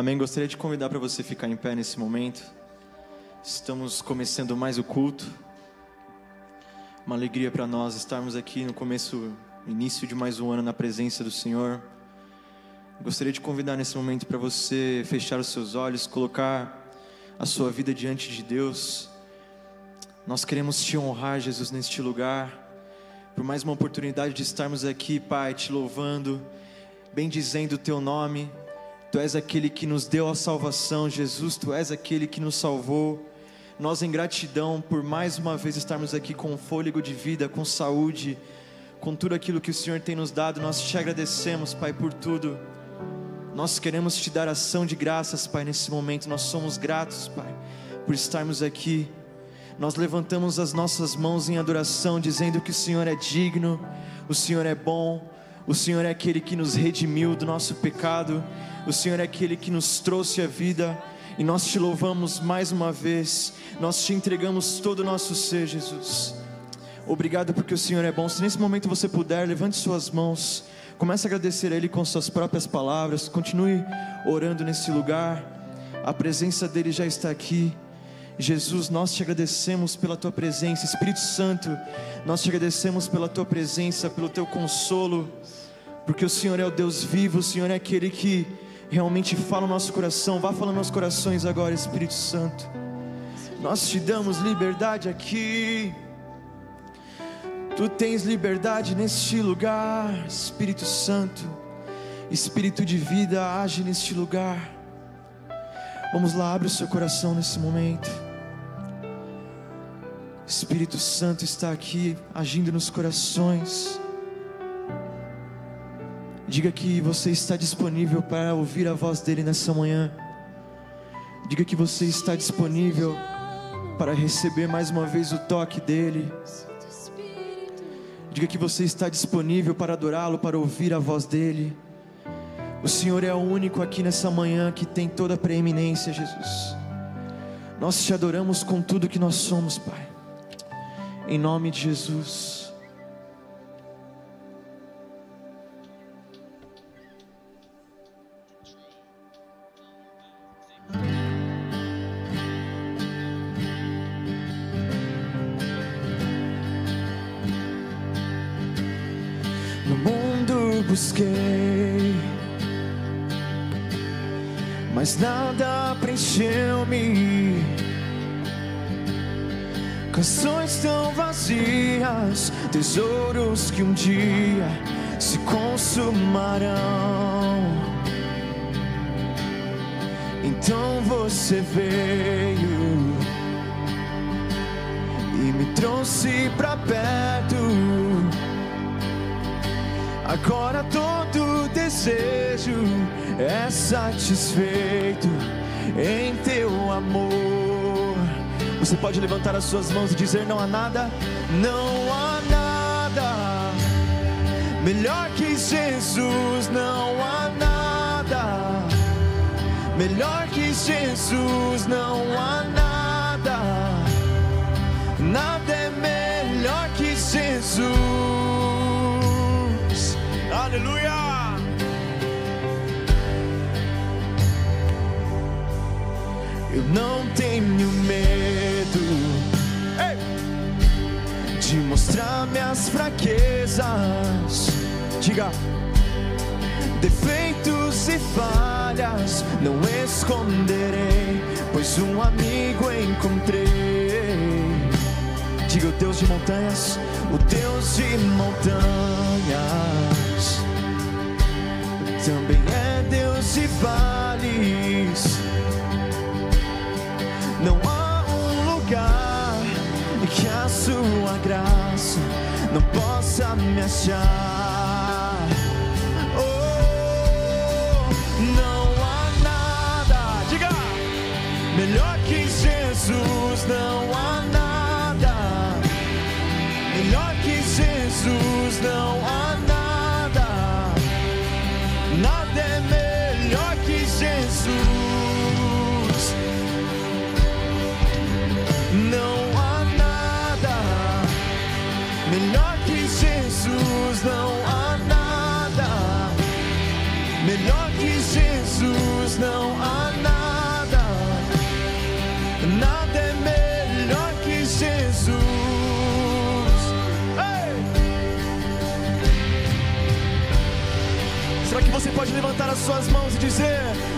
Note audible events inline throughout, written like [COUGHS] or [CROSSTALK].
Amém. Gostaria de convidar para você ficar em pé nesse momento. Estamos começando mais o culto. Uma alegria para nós estarmos aqui no começo, início de mais um ano na presença do Senhor. Gostaria de convidar nesse momento para você fechar os seus olhos, colocar a sua vida diante de Deus. Nós queremos te honrar, Jesus, neste lugar, por mais uma oportunidade de estarmos aqui, Pai, te louvando, bendizendo o teu nome. Tu és aquele que nos deu a salvação, Jesus, tu és aquele que nos salvou. Nós, em gratidão por mais uma vez estarmos aqui com fôlego de vida, com saúde, com tudo aquilo que o Senhor tem nos dado, nós te agradecemos, Pai, por tudo. Nós queremos te dar ação de graças, Pai, nesse momento. Nós somos gratos, Pai, por estarmos aqui. Nós levantamos as nossas mãos em adoração, dizendo que o Senhor é digno, o Senhor é bom, o Senhor é aquele que nos redimiu do nosso pecado o Senhor é aquele que nos trouxe a vida e nós te louvamos mais uma vez. Nós te entregamos todo o nosso ser, Jesus. Obrigado porque o Senhor é bom. Se nesse momento você puder, levante suas mãos. Comece a agradecer a Ele com suas próprias palavras. Continue orando nesse lugar. A presença dEle já está aqui. Jesus, nós te agradecemos pela tua presença. Espírito Santo, nós te agradecemos pela tua presença, pelo teu consolo. Porque o Senhor é o Deus vivo, o Senhor é aquele que realmente fala no nosso coração. Vá falando nos corações agora, Espírito Santo. Nós te damos liberdade aqui. Tu tens liberdade neste lugar, Espírito Santo. Espírito de vida, age neste lugar. Vamos lá, abre o seu coração nesse momento. Espírito Santo está aqui agindo nos corações. Diga que você está disponível para ouvir a voz dele nessa manhã. Diga que você está disponível para receber mais uma vez o toque dele. Diga que você está disponível para adorá-lo, para ouvir a voz dele. O Senhor é o único aqui nessa manhã que tem toda a preeminência, Jesus. Nós te adoramos com tudo que nós somos, Pai. Em nome de Jesus. Tesouros que um dia se consumarão. Então você veio e me trouxe pra perto Agora todo desejo é satisfeito em teu amor. Você pode levantar as suas mãos e dizer: Não há nada, não há nada melhor que Jesus, não há nada melhor que Jesus, não há nada, nada é melhor que Jesus. Aleluia! Não tenho medo Ei! de mostrar minhas fraquezas. Diga, defeitos e falhas não esconderei, pois um amigo encontrei. Diga o Deus de montanhas, o Deus de montanhas também é Deus de vales. Possa me suas mãos e dizer: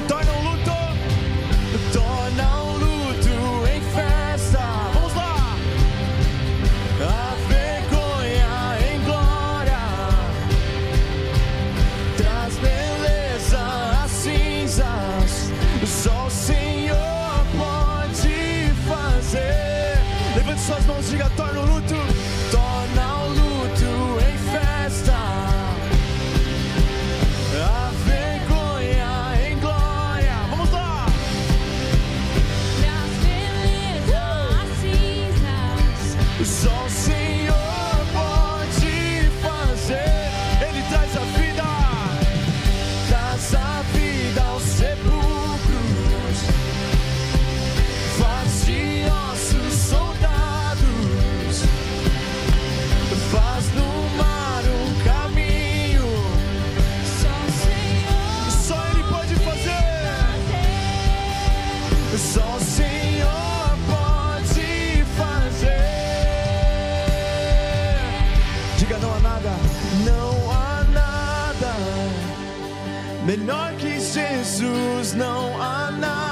melhor que Jesus, não há nada.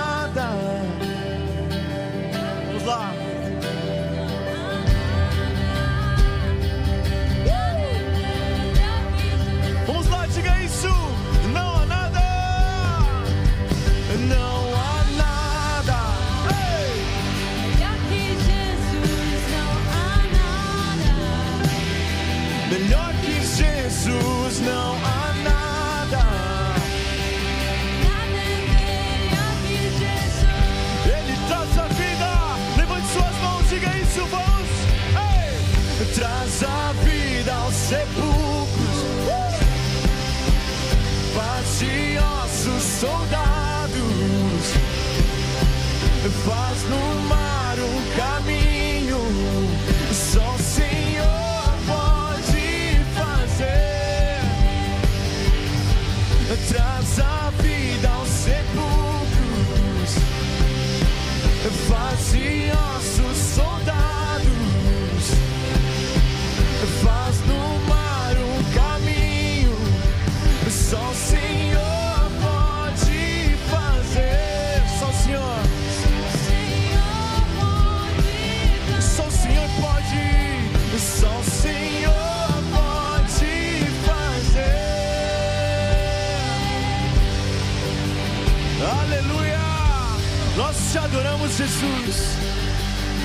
Adoramos, Jesus.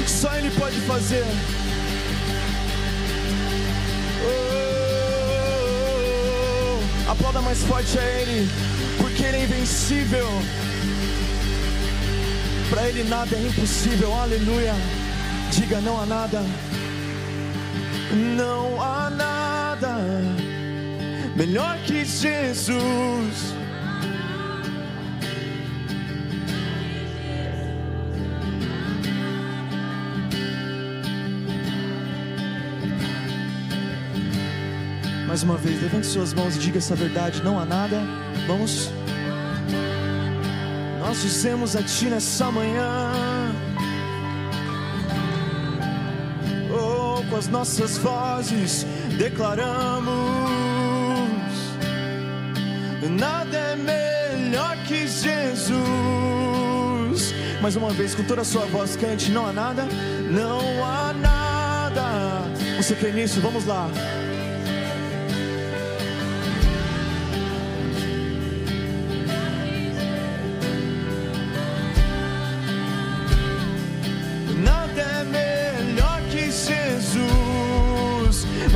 Só Ele pode fazer. Oh, aplauda mais forte a Ele, porque Ele é invencível. Para Ele nada é impossível. Aleluia! Diga não há nada. Não há nada melhor que Jesus. Mais uma vez, levante suas mãos e diga essa verdade. Não há nada. Vamos. Nós dizemos a Ti nessa manhã. Oh, com as nossas vozes declaramos: nada é melhor que Jesus. Mais uma vez, com toda a sua voz, cante: não há nada, não há nada. Você crê nisso? Vamos lá.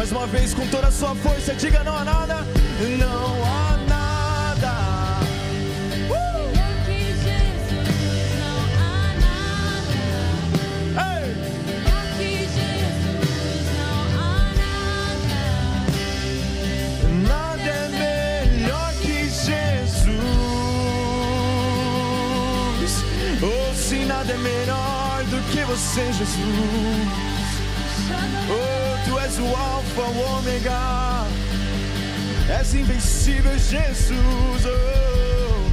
Mais uma vez, com toda a sua força, diga: não há nada, não há nada. Uh! que Jesus não há nada. Ei! Que Jesus não há nada. Nada é melhor que Jesus. Oh, sim, nada é melhor do que você, Jesus. O Alfa, o Ômega. És invencível, Jesus. Oh,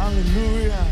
aleluia.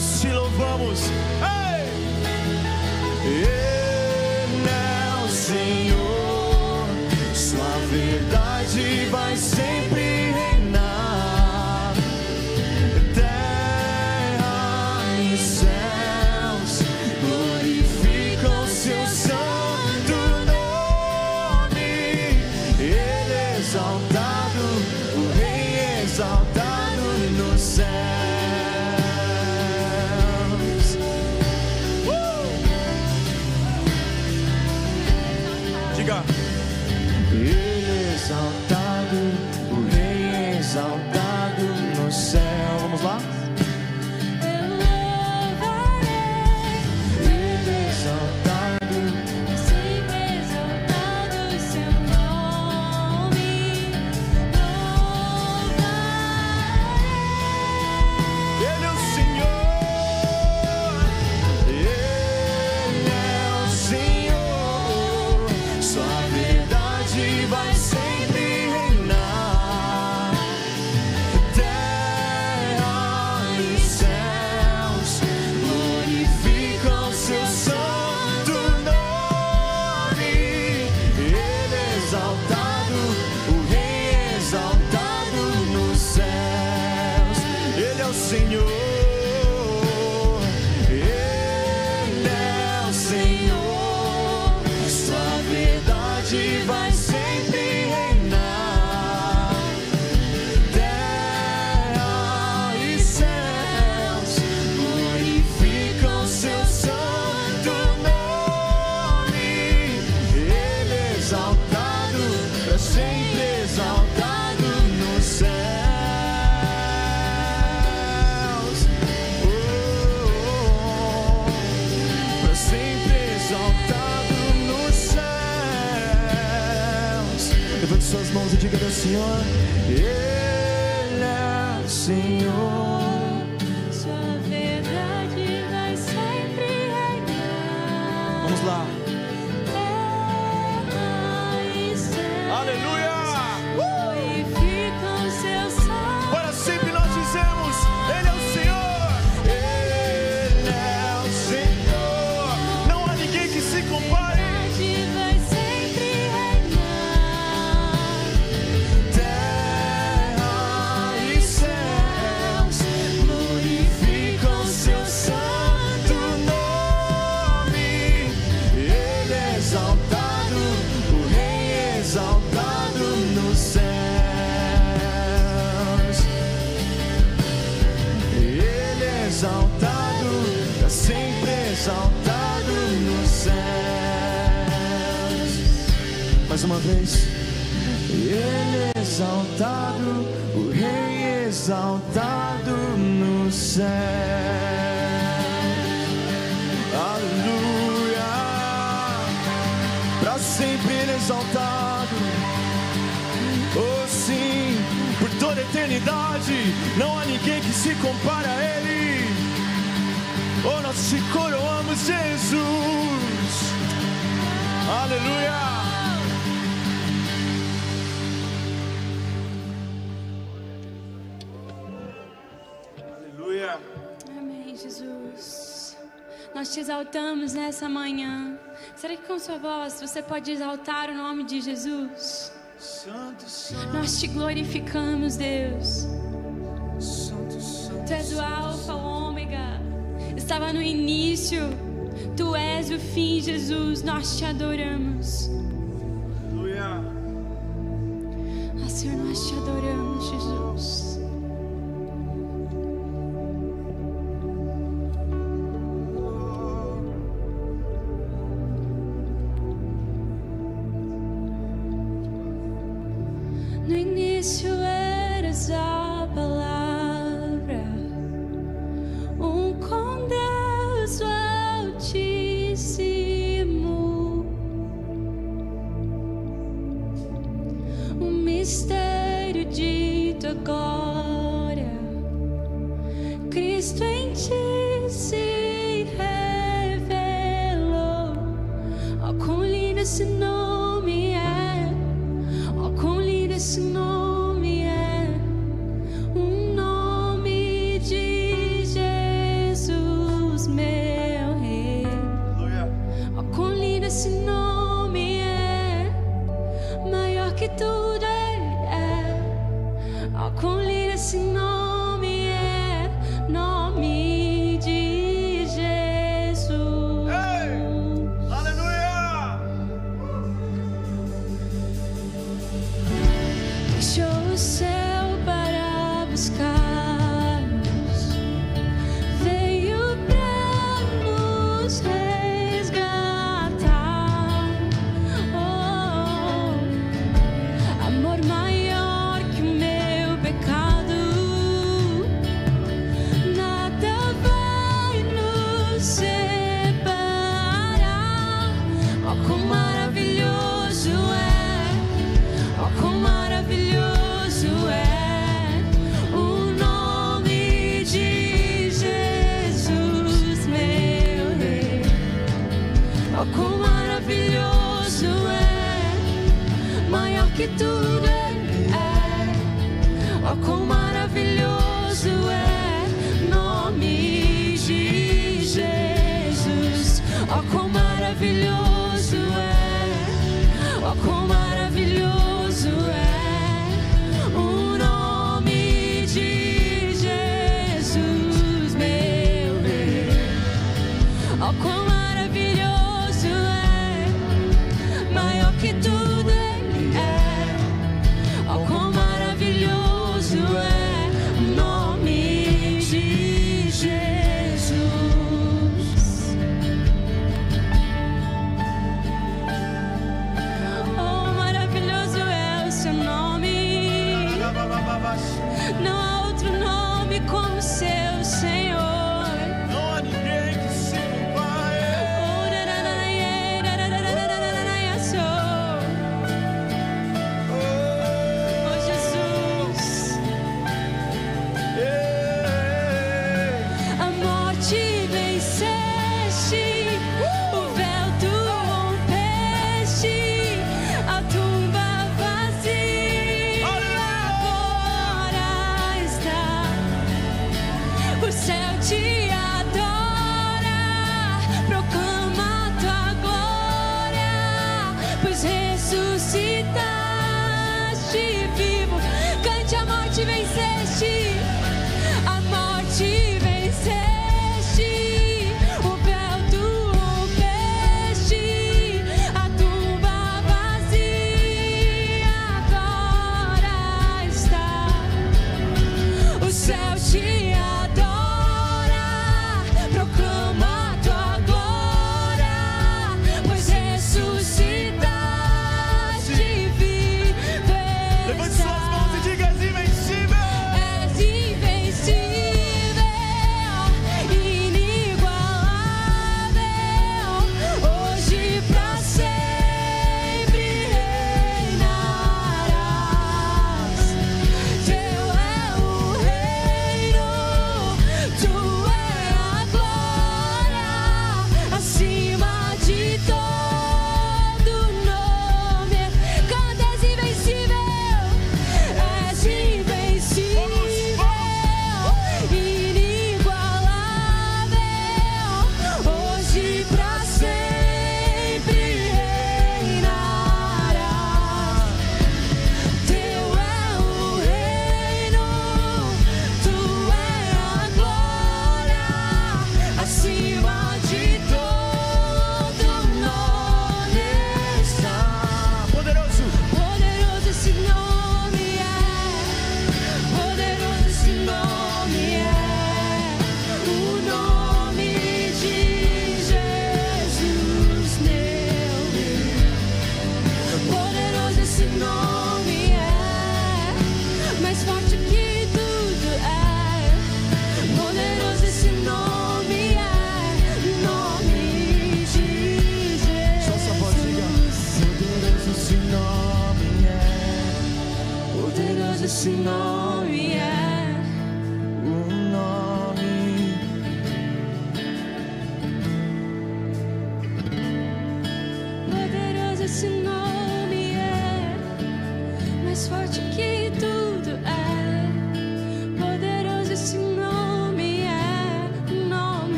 nós te louvamos. Ei! Eu não, Senhor. your mais uma vez. Ele exaltado, o Rei exaltado no céu. Aleluia, para sempre Ele é exaltado. Oh sim, por toda eternidade, não há ninguém que se compara a Ele. Oh, nós te coroamos, Jesus. Aleluia. te exaltamos nessa manhã. Será que com sua voz você pode exaltar o nome de Jesus? Santo, santo. Nós te glorificamos, Deus. Santo, santo, tu és o Alfa, o Ômega. Estava no início. Tu és o fim, Jesus. Nós te adoramos. Aleluia. Ah, Senhor, nós te adoramos, Jesus. silêncio.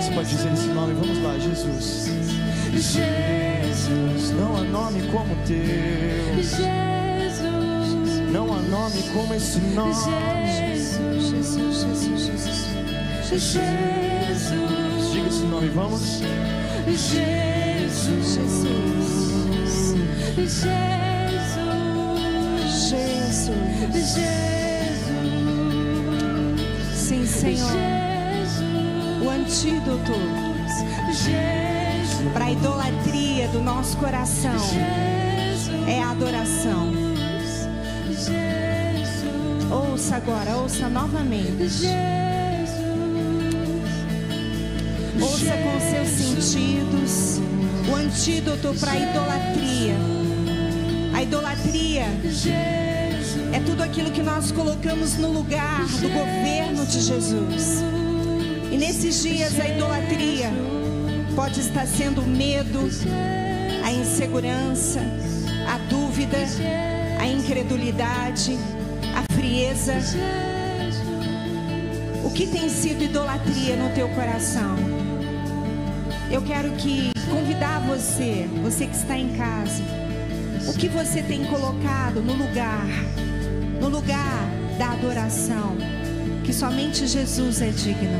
Você pode dizer esse nome? Vamos lá, Jesus. Jesus. Não há nome como teu. Jesus. Não há nome como esse nome. Jesus. Jesus. Jesus. Jesus. Jesus. Diga esse nome, vamos. Jesus. Jesus. Jesus. Jesus. Sim, Senhor. O antídoto Jesus. para a idolatria do nosso coração é a adoração. Jesus. Ouça agora, ouça novamente. Jesus. Ouça com seus sentidos o antídoto para a idolatria. A idolatria tudo aquilo que nós colocamos no lugar do governo de Jesus. E nesses dias a idolatria pode estar sendo o medo, a insegurança, a dúvida, a incredulidade, a frieza. O que tem sido idolatria no teu coração? Eu quero que convidar você, você que está em casa, o que você tem colocado no lugar, adoração, que somente Jesus é digno.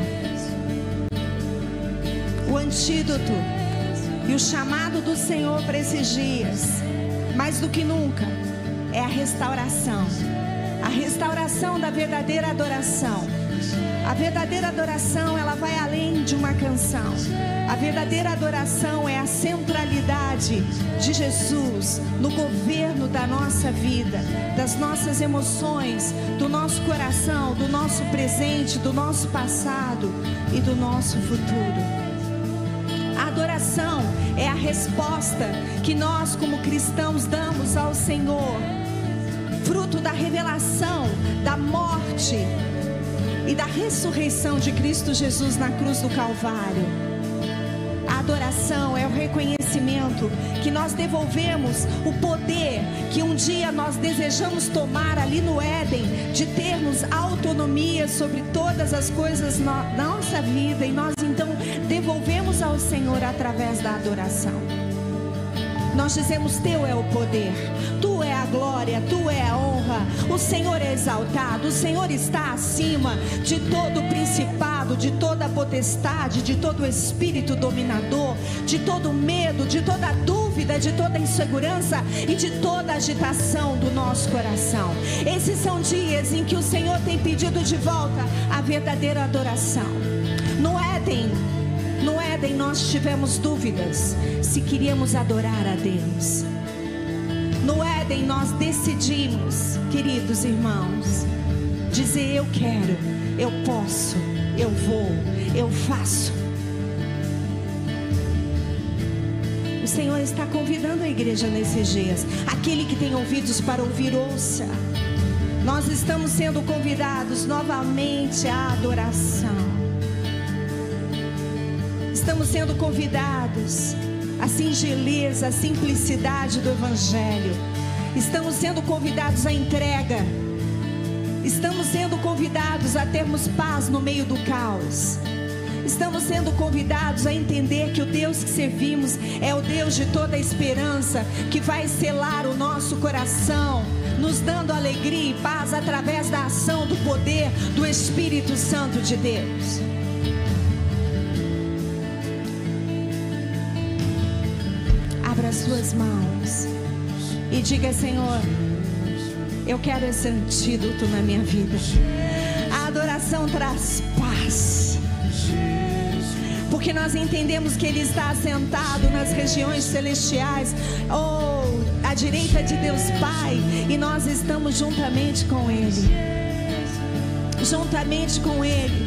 O antídoto e o chamado do Senhor para esses dias, mais do que nunca, é a restauração. A restauração da verdadeira adoração. A verdadeira adoração, ela vai além de uma canção. A verdadeira adoração é a centralidade de Jesus no governo da nossa vida, das nossas emoções, do nosso coração, do nosso presente, do nosso passado e do nosso futuro. A adoração é a resposta que nós, como cristãos, damos ao Senhor, fruto da revelação da morte e da ressurreição de Cristo Jesus na cruz do Calvário. A adoração é o reconhecimento que nós devolvemos o poder que um dia nós desejamos tomar ali no Éden, de termos autonomia sobre todas as coisas na nossa vida, e nós então devolvemos ao Senhor através da adoração. Nós dizemos: Teu é o poder, glória, Tu é a honra. O Senhor é exaltado, o Senhor está acima de todo principado, de toda potestade, de todo espírito dominador, de todo medo, de toda dúvida, de toda insegurança e de toda agitação do nosso coração. Esses são dias em que o Senhor tem pedido de volta a verdadeira adoração. No Éden, no Éden nós tivemos dúvidas se queríamos adorar a Deus. No Éden nós decidimos, queridos irmãos, dizer eu quero, eu posso, eu vou, eu faço. O Senhor está convidando a igreja nesses dias. Aquele que tem ouvidos para ouvir, ouça. Nós estamos sendo convidados novamente à adoração. Estamos sendo convidados a singeleza, a simplicidade do Evangelho. Estamos sendo convidados à entrega. Estamos sendo convidados a termos paz no meio do caos. Estamos sendo convidados a entender que o Deus que servimos é o Deus de toda esperança, que vai selar o nosso coração, nos dando alegria e paz através da ação do poder do Espírito Santo de Deus. abra as suas mãos e diga: Senhor, eu quero esse antídoto na minha vida. A adoração traz paz. Porque nós entendemos que Ele está assentado nas regiões celestiais, ou à direita de Deus Pai, e nós estamos juntamente com Ele. Juntamente com Ele.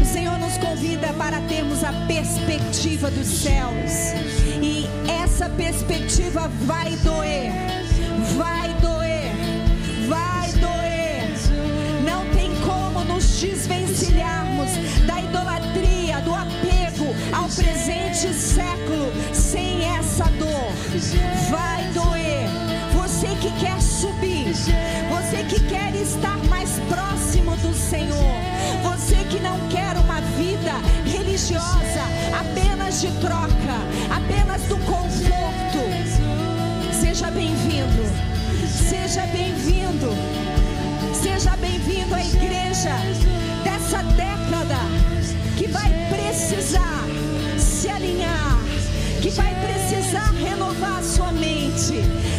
O Senhor nos convida para termos a perspectiva dos céus. E essa perspectiva vai doer. Vai doer. Vai doer. Não tem como nos desvencilharmos da idolatria, do apego ao presente século sem essa dor. Vai doer. Você que quer subir, você que quer estar mais próximo do Senhor, você que não quer uma vida religiosa apenas de troca, apenas do conforto. Seja bem-vindo, seja bem-vindo à igreja dessa década que vai precisar se alinhar, que vai precisar renovar sua mente,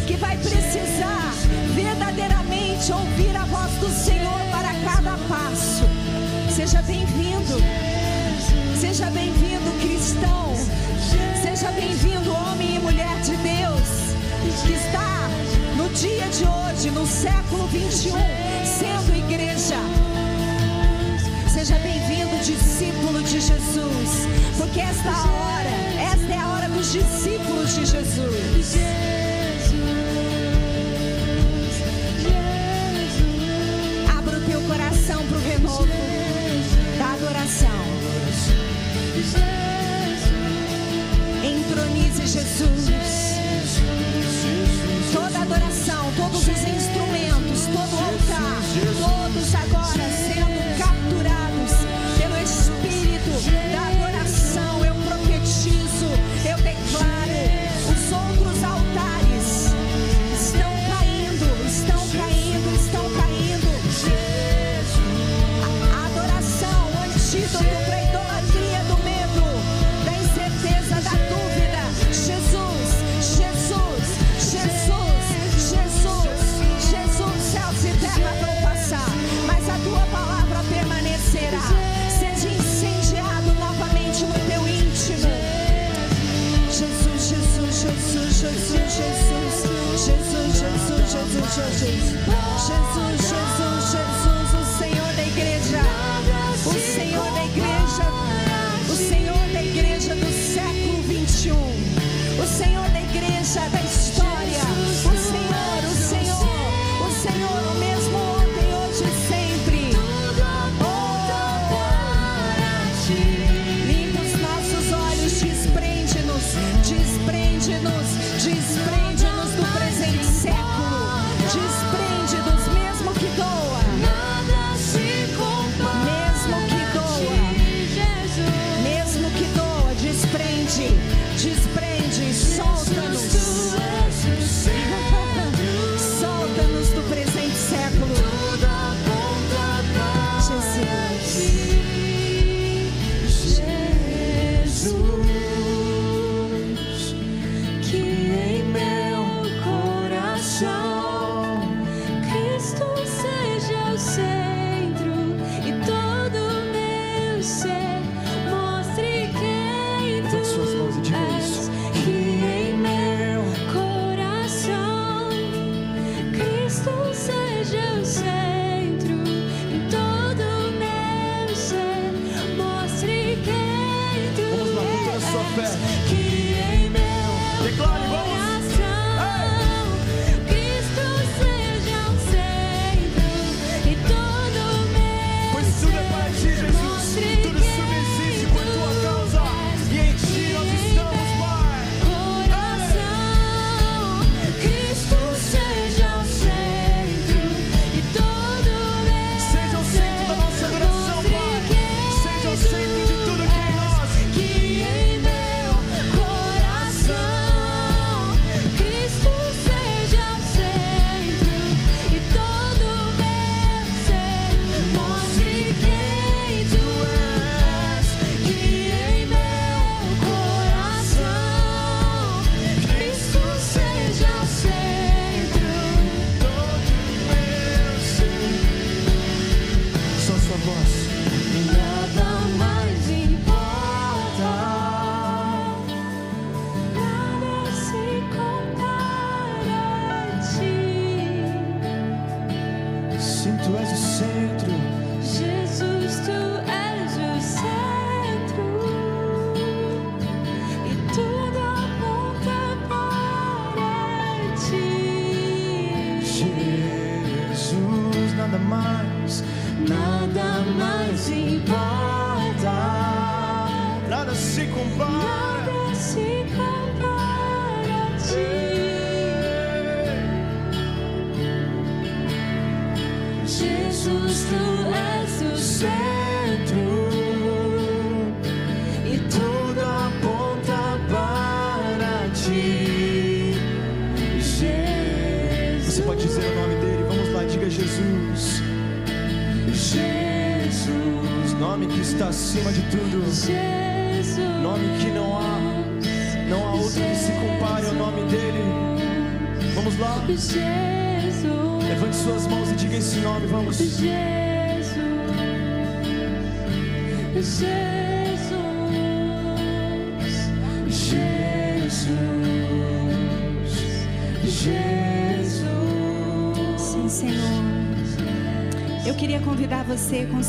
que vai precisar verdadeiramente ouvir a voz do Senhor para cada passo. Seja bem-vindo. Seja bem-vindo, cristão. Seja bem-vindo, homem e mulher de Deus, que está dia de hoje, no século 21, sendo igreja. Seja bem-vindo, discípulo de Jesus, porque esta hora, esta é a hora dos discípulos de Jesus. Abra o teu coração para o renovo da adoração. Entronize Jesus. Todos os instrumentos, faces.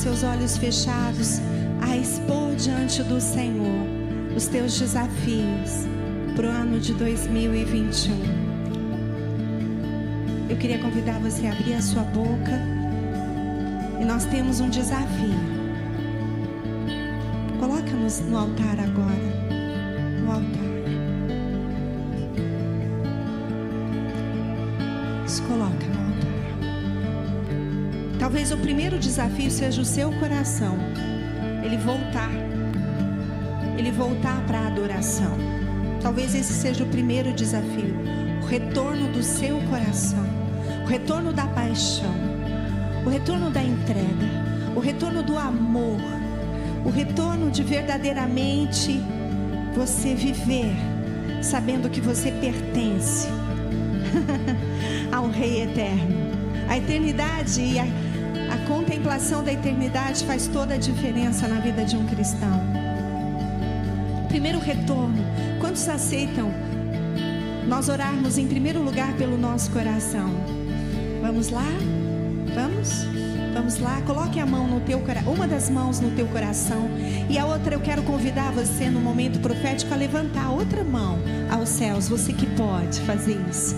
Seus olhos fechados a expor diante do Senhor os teus desafios para o ano de 2021. Eu queria convidar você a abrir a sua boca e nós temos um desafio. Coloca-nos no altar agora. Desafio seja o seu coração. Ele voltar. Ele voltar para a adoração. Talvez esse seja o primeiro desafio. O retorno do seu coração. O retorno da paixão. O retorno da entrega. O retorno do amor. O retorno de verdadeiramente você viver sabendo que você pertence [LAUGHS] ao Rei Eterno. A eternidade e a, contemplação da eternidade faz toda a diferença na vida de um cristão. Primeiro retorno. Quantos aceitam nós orarmos em primeiro lugar pelo nosso coração? Vamos lá? Vamos? Vamos lá, coloque a mão no teu uma das mãos no teu coração e a outra eu quero convidar você no momento profético a levantar a outra mão aos céus, você que pode fazer isso.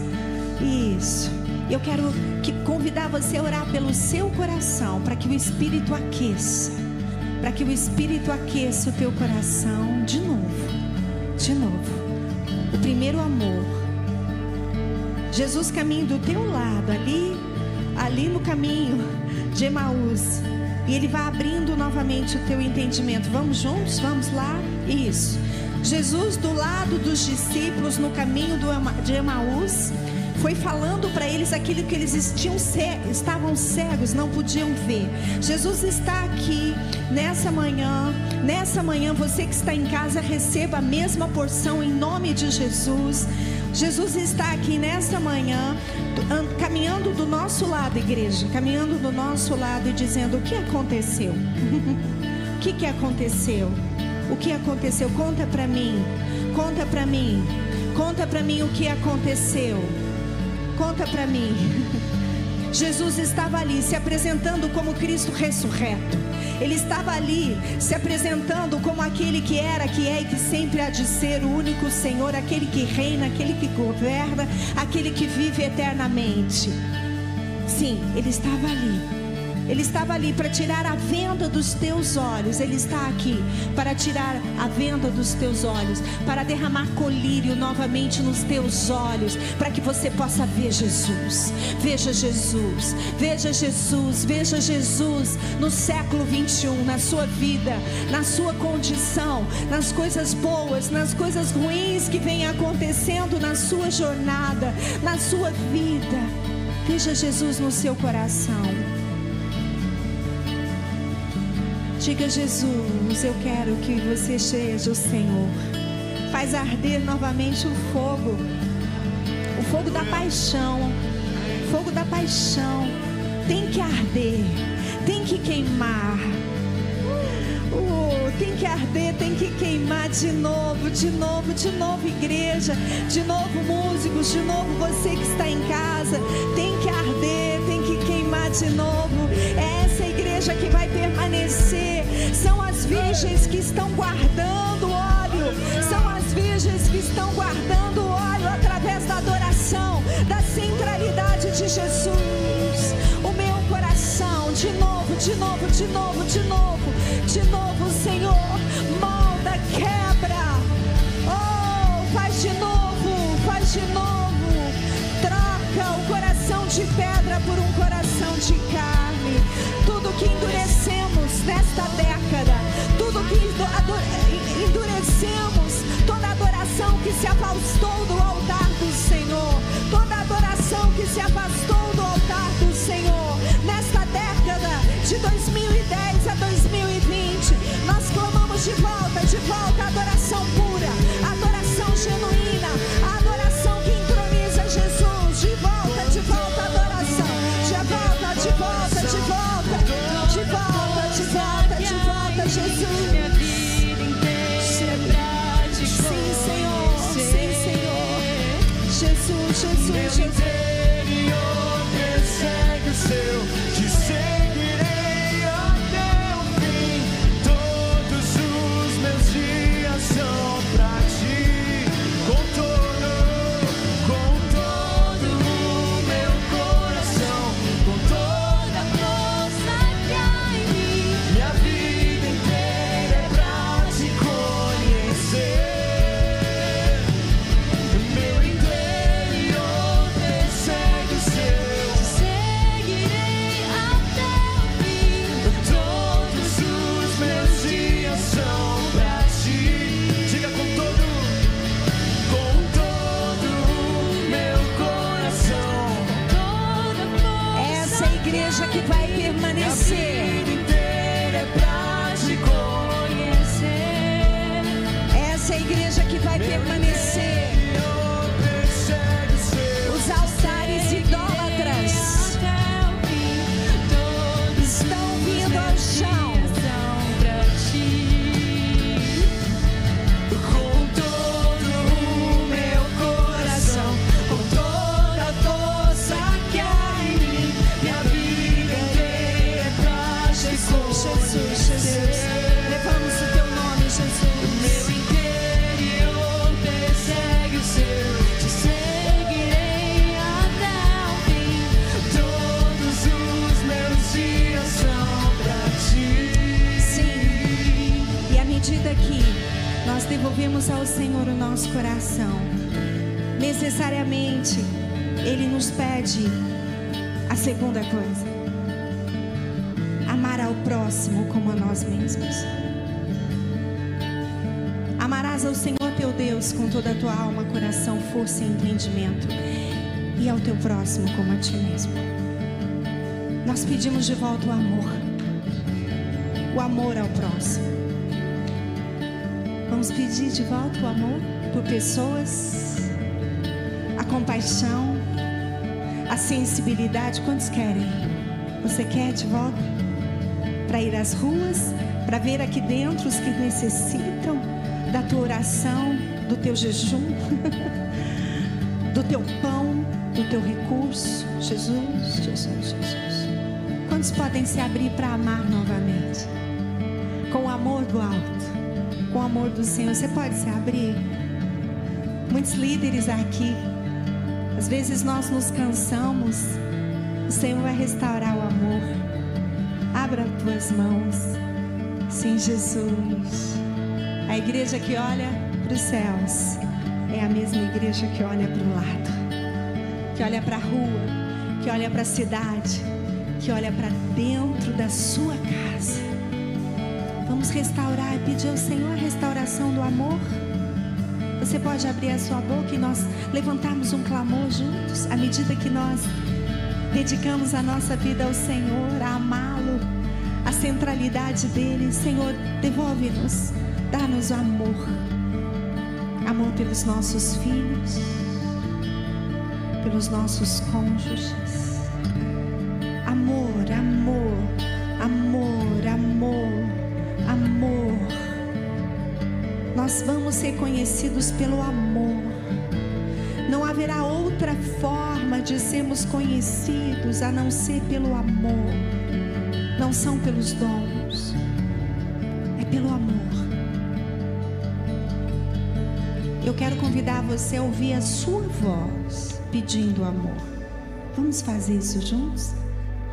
Isso. Eu quero que convidar você a orar pelo seu coração, para que o Espírito aqueça, para que o Espírito aqueça o teu coração de novo, de novo. O primeiro amor. Jesus caminha do teu lado, ali, ali no caminho de Emaús. E ele vai abrindo novamente o teu entendimento. Vamos juntos? Vamos lá? Isso. Jesus do lado dos discípulos no caminho de Emaús foi falando para eles aquilo que eles tinham ce- estavam cegos, não podiam ver. Jesus está aqui nessa manhã, nessa manhã você que está em casa receba a mesma porção em nome de Jesus. Jesus está aqui nessa manhã, do- an- caminhando do nosso lado, igreja, caminhando do nosso lado e dizendo o que aconteceu. [LAUGHS] o que que aconteceu? O que aconteceu? Conta para mim. Conta para mim. Conta para mim o que aconteceu. Conta para mim. Jesus estava ali se apresentando como Cristo ressurreto. Ele estava ali se apresentando como aquele que era, que é e que sempre há de ser o único Senhor, aquele que reina, aquele que governa, aquele que vive eternamente. Sim, ele estava ali. Ele estava ali para tirar a venda dos teus olhos. Ele está aqui para tirar a venda dos teus olhos, para derramar colírio novamente nos teus olhos, para que você possa ver Jesus. Veja Jesus, veja Jesus, veja Jesus no século 21, na sua vida, na sua condição, nas coisas boas, nas coisas ruins que vêm acontecendo na sua jornada, na sua vida. Veja Jesus no seu coração. Diga, Jesus, eu quero que você seja o Senhor. Faz arder novamente o fogo, o fogo da paixão, fogo da paixão. Tem que arder, tem que queimar. Uh, tem que arder, tem que queimar de novo, de novo, de novo, igreja, de novo, músicos, de novo, você que está em casa, tem que arder, tem que queimar de novo. Igreja que vai permanecer. São as virgens que estão guardando óleo. São as virgens que estão guardando óleo através da adoração, da centralidade de Jesus. O meu coração, de novo, de novo, de novo, de novo, de novo, Senhor, molda, quebra. Oh, faz de novo, faz de novo. Troca o coração de pedra por um coração de carne. Que endurecemos nesta década, tudo que endurecemos, toda adoração que se afastou do altar do Senhor, toda adoração que se afastou do altar do Senhor, nesta década de 2010 a 2020, nós clamamos de volta, de volta a adoração pura, a adoração genuína, a adoração devolvemos ao Senhor o nosso coração, necessariamente Ele nos pede a segunda coisa: amar ao próximo como a nós mesmos. Amarás ao Senhor teu Deus com toda a tua alma, coração, força e entendimento, e ao teu próximo como a ti mesmo. Nós pedimos de volta o amor o amor ao próximo. Vamos pedir de volta o amor por pessoas, a compaixão, a sensibilidade. Quantos querem? Você quer de volta? Para ir às ruas, para ver aqui dentro os que necessitam da tua oração, do teu jejum, [LAUGHS] do teu pão, do teu recurso. Jesus, Jesus, Jesus. Quantos podem se abrir para amar novamente? Com o amor do alto, com o amor do Senhor. Você pode se abrir? Muitos líderes aqui. Às vezes nós nos cansamos. O Senhor vai restaurar o amor. Abra as tuas mãos. Sim, Jesus. A igreja que olha para os céus é a mesma igreja que olha para o lado, que olha para a rua, que olha para a cidade, que olha para dentro da sua casa. Vamos restaurar e pedir ao Senhor a restauração do amor. Você pode abrir a sua boca e nós levantarmos um clamor juntos, à medida que nós dedicamos a nossa vida ao Senhor, a amá-lo, a centralidade dele. Senhor, devolve-nos, dá-nos o amor. Amor pelos nossos filhos, pelos nossos cônjuges. Pelo amor. Não haverá outra forma de sermos conhecidos a não ser pelo amor. não são pelos dons, é pelo amor. Eu quero convidar você a ouvir a sua voz pedindo amor. Vamos fazer isso juntos?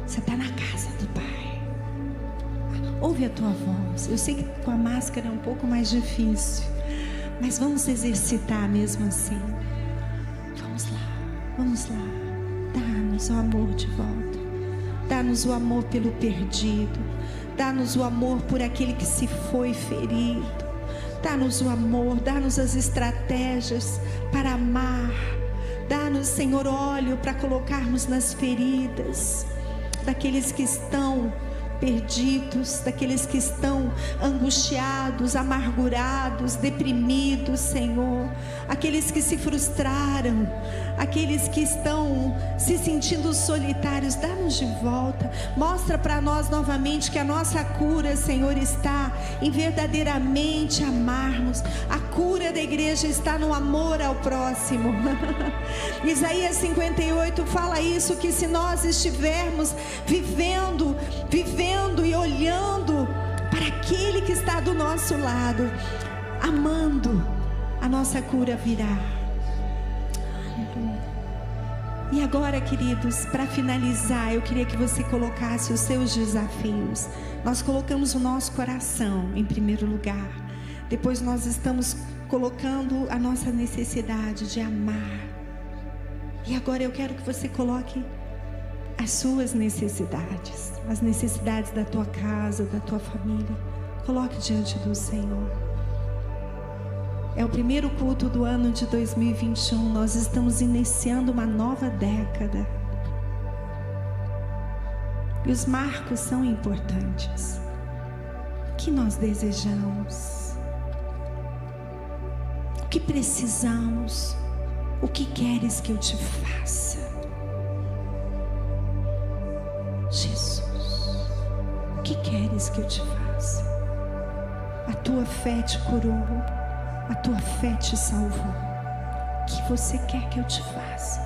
Você está na casa do Pai. Ouve a tua voz. Eu sei que com a máscara é um pouco mais difícil, mas vamos exercitar mesmo assim. Vamos lá, vamos lá. Dá-nos o amor de volta. Dá-nos o amor pelo perdido. Dá-nos o amor por aquele que se foi ferido. Dá-nos o amor, dá-nos as estratégias para amar. Dá-nos, Senhor, óleo para colocarmos nas feridas daqueles que estão perdidos, daqueles que estão angustiados, amargurados, deprimidos, Senhor, aqueles que se frustraram, aqueles que estão se sentindo solitários, dá-nos de volta, mostra para nós novamente que a nossa cura, Senhor, está em verdadeiramente amarmos. A cura da igreja está no amor ao próximo. [LAUGHS] Isaías 58 fala isso que se nós estivermos vivendo, vivendo e olhando para aquele que está do nosso lado, amando, a nossa cura virá. E agora, queridos, para finalizar, eu queria que você colocasse os seus desafios. Nós colocamos o nosso coração em primeiro lugar. Depois nós estamos colocando a nossa necessidade de amar. E agora eu quero que você coloque as suas necessidades, as necessidades da tua casa, da tua família. Coloque diante do Senhor. É o primeiro culto do ano de 2021. Nós estamos iniciando uma nova década. E os marcos são importantes. O que nós desejamos? O que precisamos? O que queres que eu te faça? Jesus, o que queres que eu te faça? A tua fé te curou, a tua fé te salvou. O que você quer que eu te faça?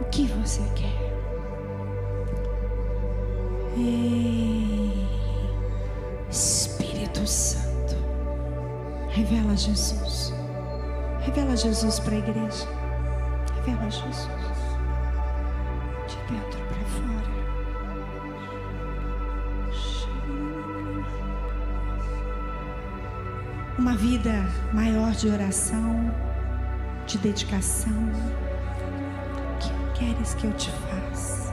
O que você quer? Ei, Espírito Santo, revela Jesus. Revela Jesus para a igreja. Revela Jesus. Uma vida maior de oração, de dedicação. O que queres que eu te faça?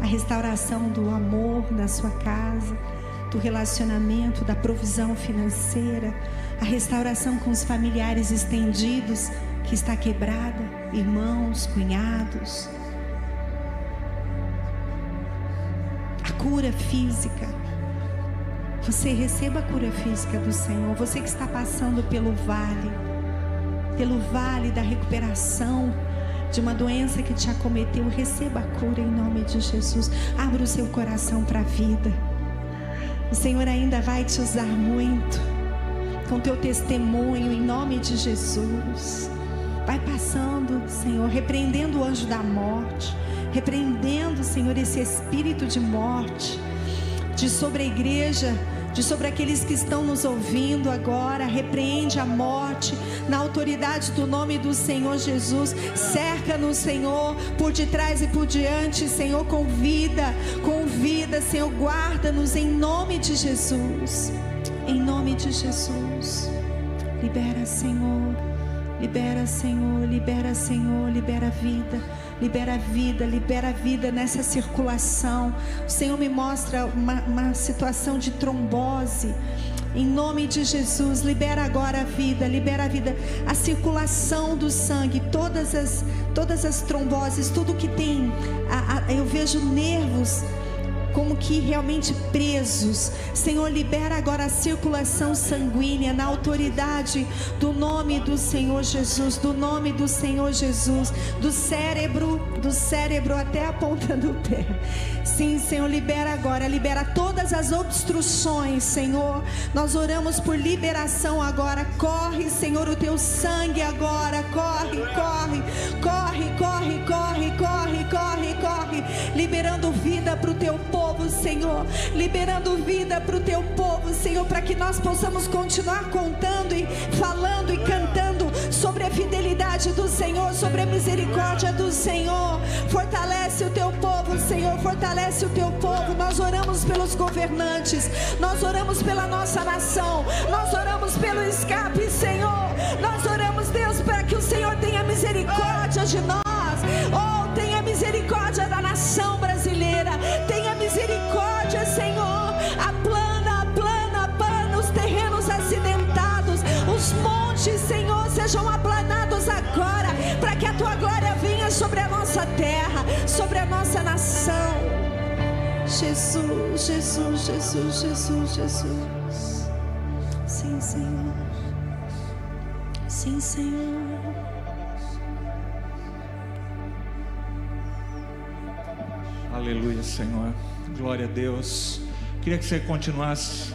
A restauração do amor na sua casa, do relacionamento, da provisão financeira, a restauração com os familiares estendidos que está quebrada, irmãos, cunhados. A cura física. Você receba a cura física do Senhor. Você que está passando pelo vale, pelo vale da recuperação de uma doença que te acometeu, receba a cura em nome de Jesus. Abra o seu coração para a vida. O Senhor ainda vai te usar muito com teu testemunho em nome de Jesus. Vai passando, Senhor, repreendendo o anjo da morte, repreendendo, Senhor, esse espírito de morte, de sobre a igreja, de sobre aqueles que estão nos ouvindo agora. Repreende a morte na autoridade do nome do Senhor Jesus. Cerca-nos, Senhor, por detrás e por diante, Senhor, com vida, com vida, Senhor, guarda-nos em nome de Jesus. Em nome de Jesus. Libera, Senhor. Libera, Senhor, libera, Senhor, libera vida, libera vida, libera vida nessa circulação. O Senhor me mostra uma, uma situação de trombose. Em nome de Jesus, libera agora a vida, libera a vida, a circulação do sangue, todas as, todas as tromboses, tudo que tem. A, a, eu vejo nervos como que realmente presos. Senhor, libera agora a circulação sanguínea na autoridade do nome do Senhor Jesus, do nome do Senhor Jesus, do cérebro, do cérebro até a ponta do pé. Sim, Senhor, libera agora, libera todas as obstruções, Senhor. Nós oramos por liberação agora. Corre, Senhor, o teu sangue agora. Corre, corre, corre, corre, corre, corre, corre, corre. liberando vida para o teu povo, Senhor, liberando vida para o teu povo, Senhor, para que nós possamos continuar contando e falando e cantando sobre a fidelidade do Senhor, sobre a misericórdia do Senhor. Fortalece o teu povo, Senhor, fortalece o teu povo. Nós oramos pelos governantes, nós oramos pela nossa nação, nós oramos pelo escape, Senhor. Nós oramos, Deus, para que o Senhor tenha misericórdia de nós. Oh, tenha misericórdia da nação brasileira. Sejam aplanados agora. Para que a tua glória venha sobre a nossa terra, sobre a nossa nação. Jesus, Jesus, Jesus, Jesus, Jesus. Sim, Senhor. Sim, Senhor. Aleluia, Senhor. Glória a Deus. Queria que você continuasse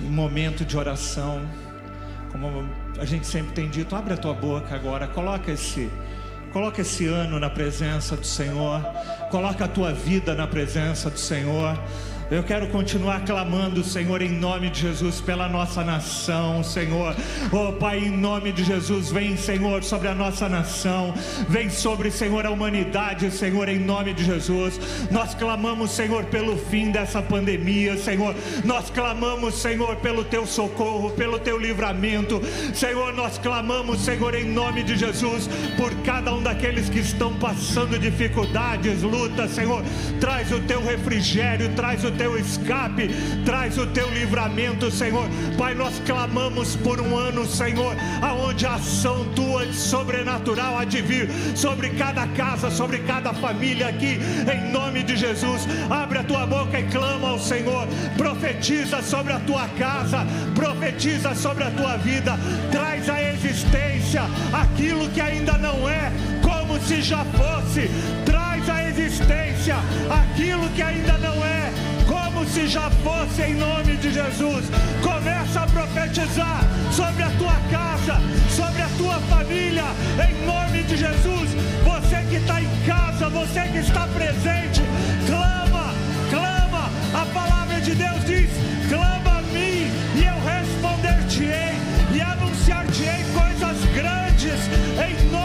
em momento de oração. Como a gente sempre tem dito, abre a tua boca agora, coloca esse Coloca esse ano na presença do Senhor. Coloca a tua vida na presença do Senhor. Eu quero continuar clamando, Senhor, em nome de Jesus, pela nossa nação, Senhor. Oh, Pai, em nome de Jesus, vem, Senhor, sobre a nossa nação. Vem sobre, Senhor, a humanidade, Senhor, em nome de Jesus. Nós clamamos, Senhor, pelo fim dessa pandemia, Senhor. Nós clamamos, Senhor, pelo teu socorro, pelo teu livramento. Senhor, nós clamamos, Senhor, em nome de Jesus, por cada um daqueles que estão passando dificuldades, lutas, Senhor. Traz o teu refrigério, traz o teu escape, traz o teu livramento, Senhor. Pai, nós clamamos por um ano, Senhor, aonde a ação tua sobrenatural há de vir sobre cada casa, sobre cada família aqui, em nome de Jesus. Abre a tua boca e clama ao Senhor, profetiza sobre a tua casa, profetiza sobre a tua vida, traz à existência aquilo que ainda não é, como se já fosse, traz à existência aquilo que ainda não é se já fosse em nome de Jesus. Começa a profetizar sobre a tua casa, sobre a tua família, em nome de Jesus. Você que está em casa, você que está presente, clama, clama. A palavra de Deus diz: clama a mim e eu responder-te-ei e anunciar-te-ei coisas grandes em nome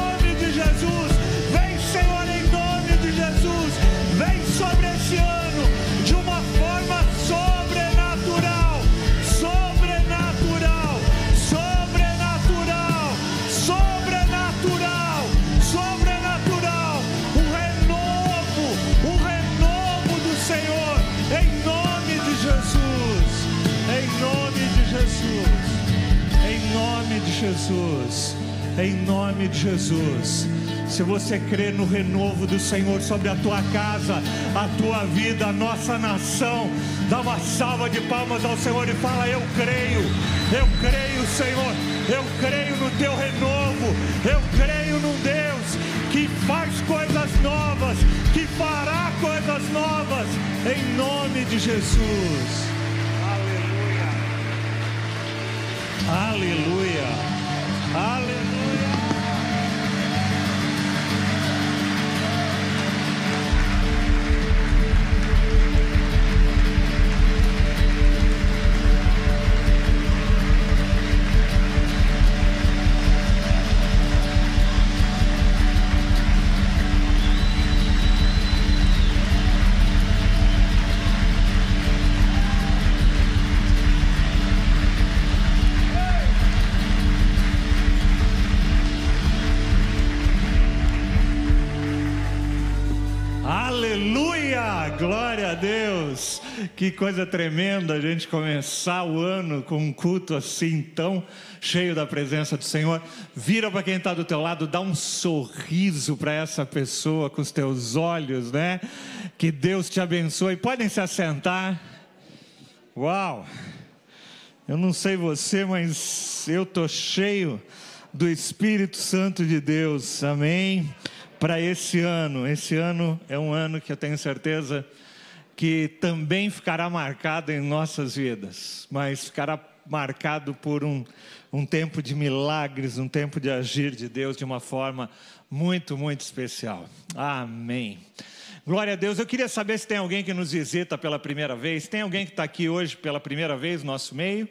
Jesus, em nome de Jesus. Se você crê no renovo do Senhor sobre a tua casa, a tua vida, a nossa nação, dá uma salva de palmas ao Senhor e fala: Eu creio, eu creio, Senhor, eu creio no teu renovo, eu creio num Deus que faz coisas novas, que fará coisas novas, em nome de Jesus. Aleluia, aleluia. Aleluia! Que coisa tremenda a gente começar o ano com um culto assim tão cheio da presença do Senhor. Vira para quem está do teu lado, dá um sorriso para essa pessoa com os teus olhos, né? Que Deus te abençoe. Podem se assentar. Uau! Eu não sei você, mas eu tô cheio do Espírito Santo de Deus. Amém para esse ano. Esse ano é um ano que eu tenho certeza que também ficará marcado em nossas vidas, mas ficará marcado por um, um tempo de milagres, um tempo de agir de Deus de uma forma muito, muito especial. Amém. Glória a Deus. Eu queria saber se tem alguém que nos visita pela primeira vez. Tem alguém que está aqui hoje pela primeira vez no nosso meio?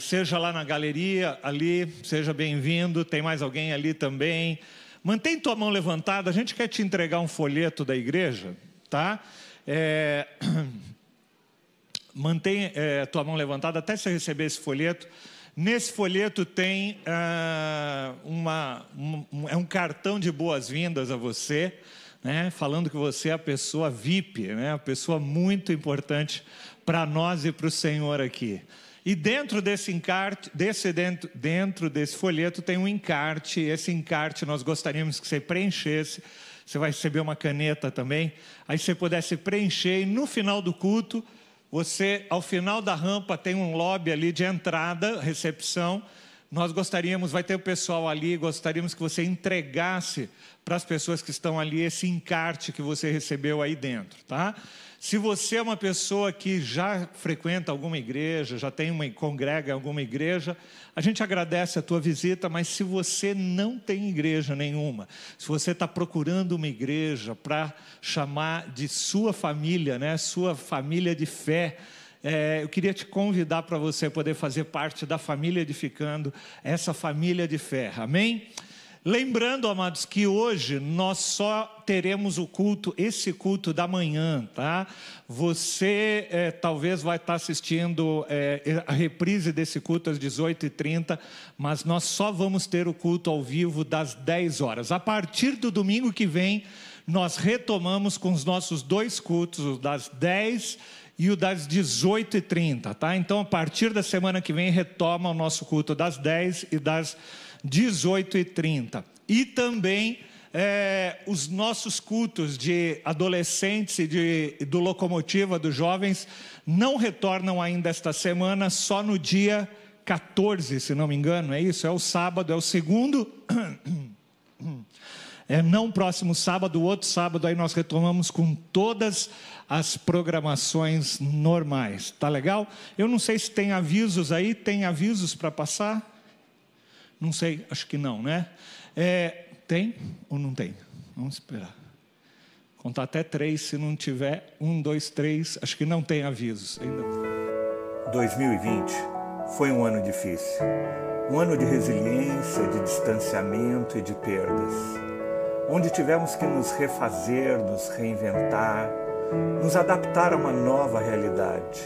Seja lá na galeria, ali, seja bem-vindo. Tem mais alguém ali também. Mantém tua mão levantada. A gente quer te entregar um folheto da igreja, tá? É... [CLEARS THROAT] Mantém é, tua mão levantada até você receber esse folheto. Nesse folheto tem ah, uma, um, é um cartão de boas-vindas a você, né, falando que você é a pessoa VIP, né, a pessoa muito importante para nós e para o Senhor aqui. E dentro desse encarte, desse dentro, dentro desse folheto tem um encarte. Esse encarte nós gostaríamos que você preenchesse. Você vai receber uma caneta também. Aí você pudesse preencher e no final do culto você, ao final da rampa, tem um lobby ali de entrada, recepção. Nós gostaríamos, vai ter o pessoal ali, gostaríamos que você entregasse para as pessoas que estão ali esse encarte que você recebeu aí dentro, tá? Se você é uma pessoa que já frequenta alguma igreja, já tem uma congrega em alguma igreja, a gente agradece a tua visita, mas se você não tem igreja nenhuma, se você está procurando uma igreja para chamar de sua família, né, sua família de fé, é, eu queria te convidar para você poder fazer parte da família edificando essa família de fé. Amém? Lembrando, amados, que hoje nós só teremos o culto, esse culto da manhã, tá? Você é, talvez vai estar assistindo é, a reprise desse culto às 18h30, mas nós só vamos ter o culto ao vivo das 10 horas. A partir do domingo que vem, nós retomamos com os nossos dois cultos, o das 10 e o das 18h30, tá? Então, a partir da semana que vem, retoma o nosso culto das 10 e das 18 e 30. E também é, os nossos cultos de adolescentes e de, do Locomotiva dos Jovens não retornam ainda esta semana, só no dia 14, se não me engano, é isso? É o sábado, é o segundo. [CLEARS THROAT] É não próximo sábado, outro sábado, aí nós retomamos com todas as programações normais. Tá legal? Eu não sei se tem avisos aí, tem avisos para passar? Não sei, acho que não, né? É, tem ou não tem? Vamos esperar. Contar até três, se não tiver, um, dois, três, acho que não tem avisos. Ainda. 2020 foi um ano difícil. Um ano de resiliência, de distanciamento e de perdas. Onde tivemos que nos refazer, nos reinventar, nos adaptar a uma nova realidade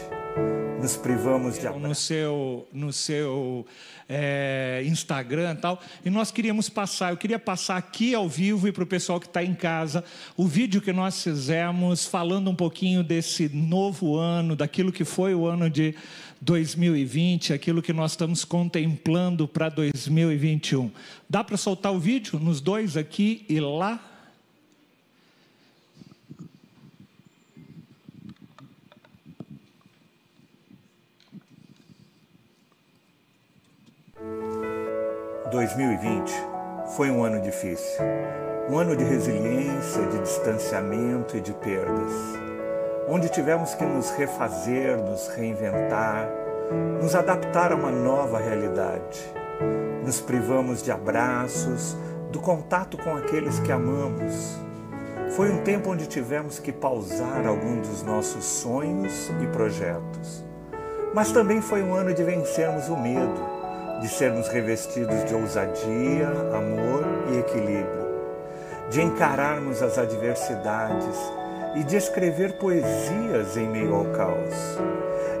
nos privamos de no seu no seu é, Instagram e tal. E nós queríamos passar eu queria passar aqui ao vivo e para o pessoal que está em casa o vídeo que nós fizemos falando um pouquinho desse novo ano daquilo que foi o ano de 2020 aquilo que nós estamos contemplando para 2021 dá para soltar o vídeo nos dois aqui e lá 2020 foi um ano difícil. Um ano de resiliência, de distanciamento e de perdas. Onde tivemos que nos refazer, nos reinventar, nos adaptar a uma nova realidade. Nos privamos de abraços, do contato com aqueles que amamos. Foi um tempo onde tivemos que pausar alguns dos nossos sonhos e projetos. Mas também foi um ano de vencermos o medo de sermos revestidos de ousadia, amor e equilíbrio, de encararmos as adversidades e de escrever poesias em meio ao caos,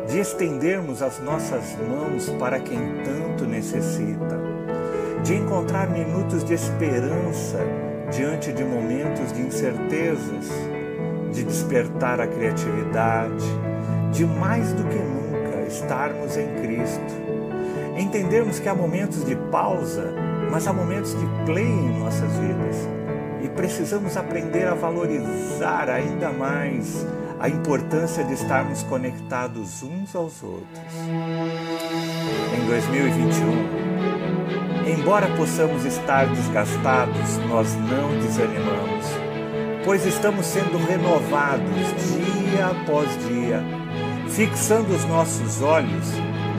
de estendermos as nossas mãos para quem tanto necessita, de encontrar minutos de esperança diante de momentos de incertezas, de despertar a criatividade, de mais do que nunca estarmos em Cristo entendermos que há momentos de pausa, mas há momentos de play em nossas vidas. E precisamos aprender a valorizar ainda mais a importância de estarmos conectados uns aos outros. Em 2021, embora possamos estar desgastados, nós não desanimamos, pois estamos sendo renovados dia após dia, fixando os nossos olhos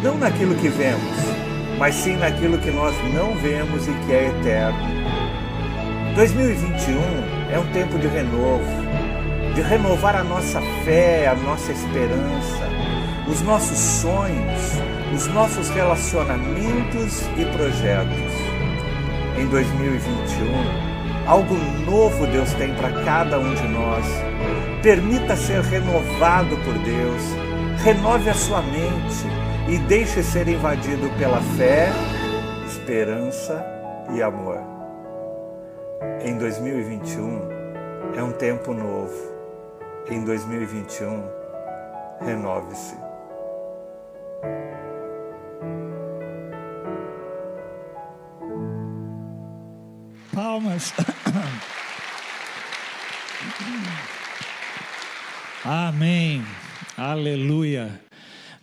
não naquilo que vemos, mas sim naquilo que nós não vemos e que é eterno. 2021 é um tempo de renovo, de renovar a nossa fé, a nossa esperança, os nossos sonhos, os nossos relacionamentos e projetos. Em 2021, algo novo Deus tem para cada um de nós. Permita ser renovado por Deus, renove a sua mente e deixe ser invadido pela fé, esperança e amor. Em 2021 é um tempo novo. Em 2021, renove-se. Palmas. [COUGHS] Amém. Aleluia.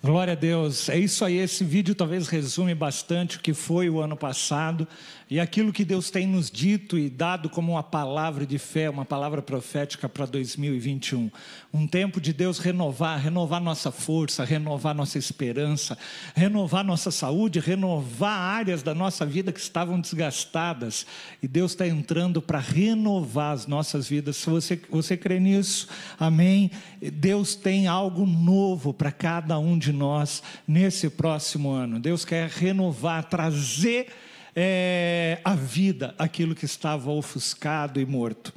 Glória a Deus. É isso aí. Esse vídeo talvez resume bastante o que foi o ano passado e aquilo que Deus tem nos dito e dado como uma palavra de fé, uma palavra profética para 2021. Um tempo de Deus renovar, renovar nossa força, renovar nossa esperança, renovar nossa saúde, renovar áreas da nossa vida que estavam desgastadas. E Deus está entrando para renovar as nossas vidas. Se você, você crê nisso, amém. Deus tem algo novo para cada um de nós nesse próximo ano. Deus quer renovar, trazer é, a vida aquilo que estava ofuscado e morto.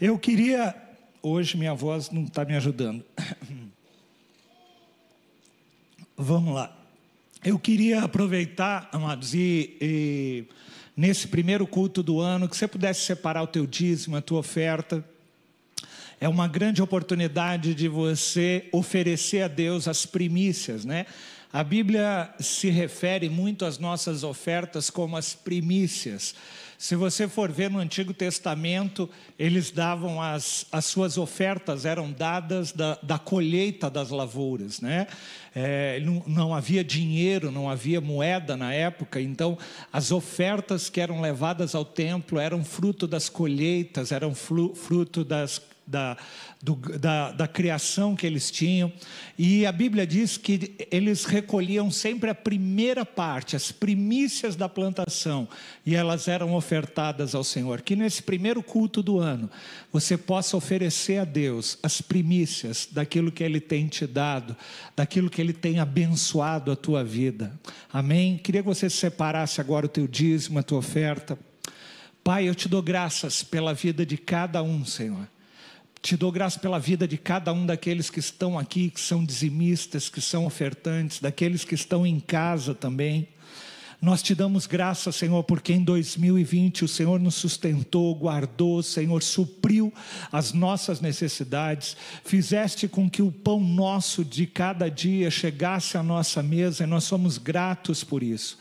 Eu queria, hoje minha voz não está me ajudando. [COUGHS] Vamos lá. Eu queria aproveitar, amados, e, e nesse primeiro culto do ano, que você pudesse separar o teu dízimo, a tua oferta. É uma grande oportunidade de você oferecer a Deus as primícias, né? A Bíblia se refere muito às nossas ofertas como as primícias. Se você for ver no Antigo Testamento, eles davam as, as suas ofertas, eram dadas da, da colheita das lavouras, né? É, não, não, havia dinheiro, não havia moeda na época, então as ofertas que eram levadas ao templo eram fruto das colheitas, eram fruto das, da, do, da, da criação que eles tinham. E a Bíblia diz que eles recolhiam sempre a primeira parte, as primícias da plantação, e elas eram ofertadas ao Senhor. Que nesse primeiro culto do ano, você possa oferecer a Deus as primícias daquilo que Ele tem te dado, daquilo que Ele tem abençoado a tua vida. Amém? Queria que você separasse agora o teu dízimo, a tua oferta. Pai, eu te dou graças pela vida de cada um, Senhor. Te dou graça pela vida de cada um daqueles que estão aqui, que são dizimistas, que são ofertantes, daqueles que estão em casa também. Nós te damos graça, Senhor, porque em 2020 o Senhor nos sustentou, guardou, Senhor, supriu as nossas necessidades, fizeste com que o pão nosso de cada dia chegasse à nossa mesa e nós somos gratos por isso.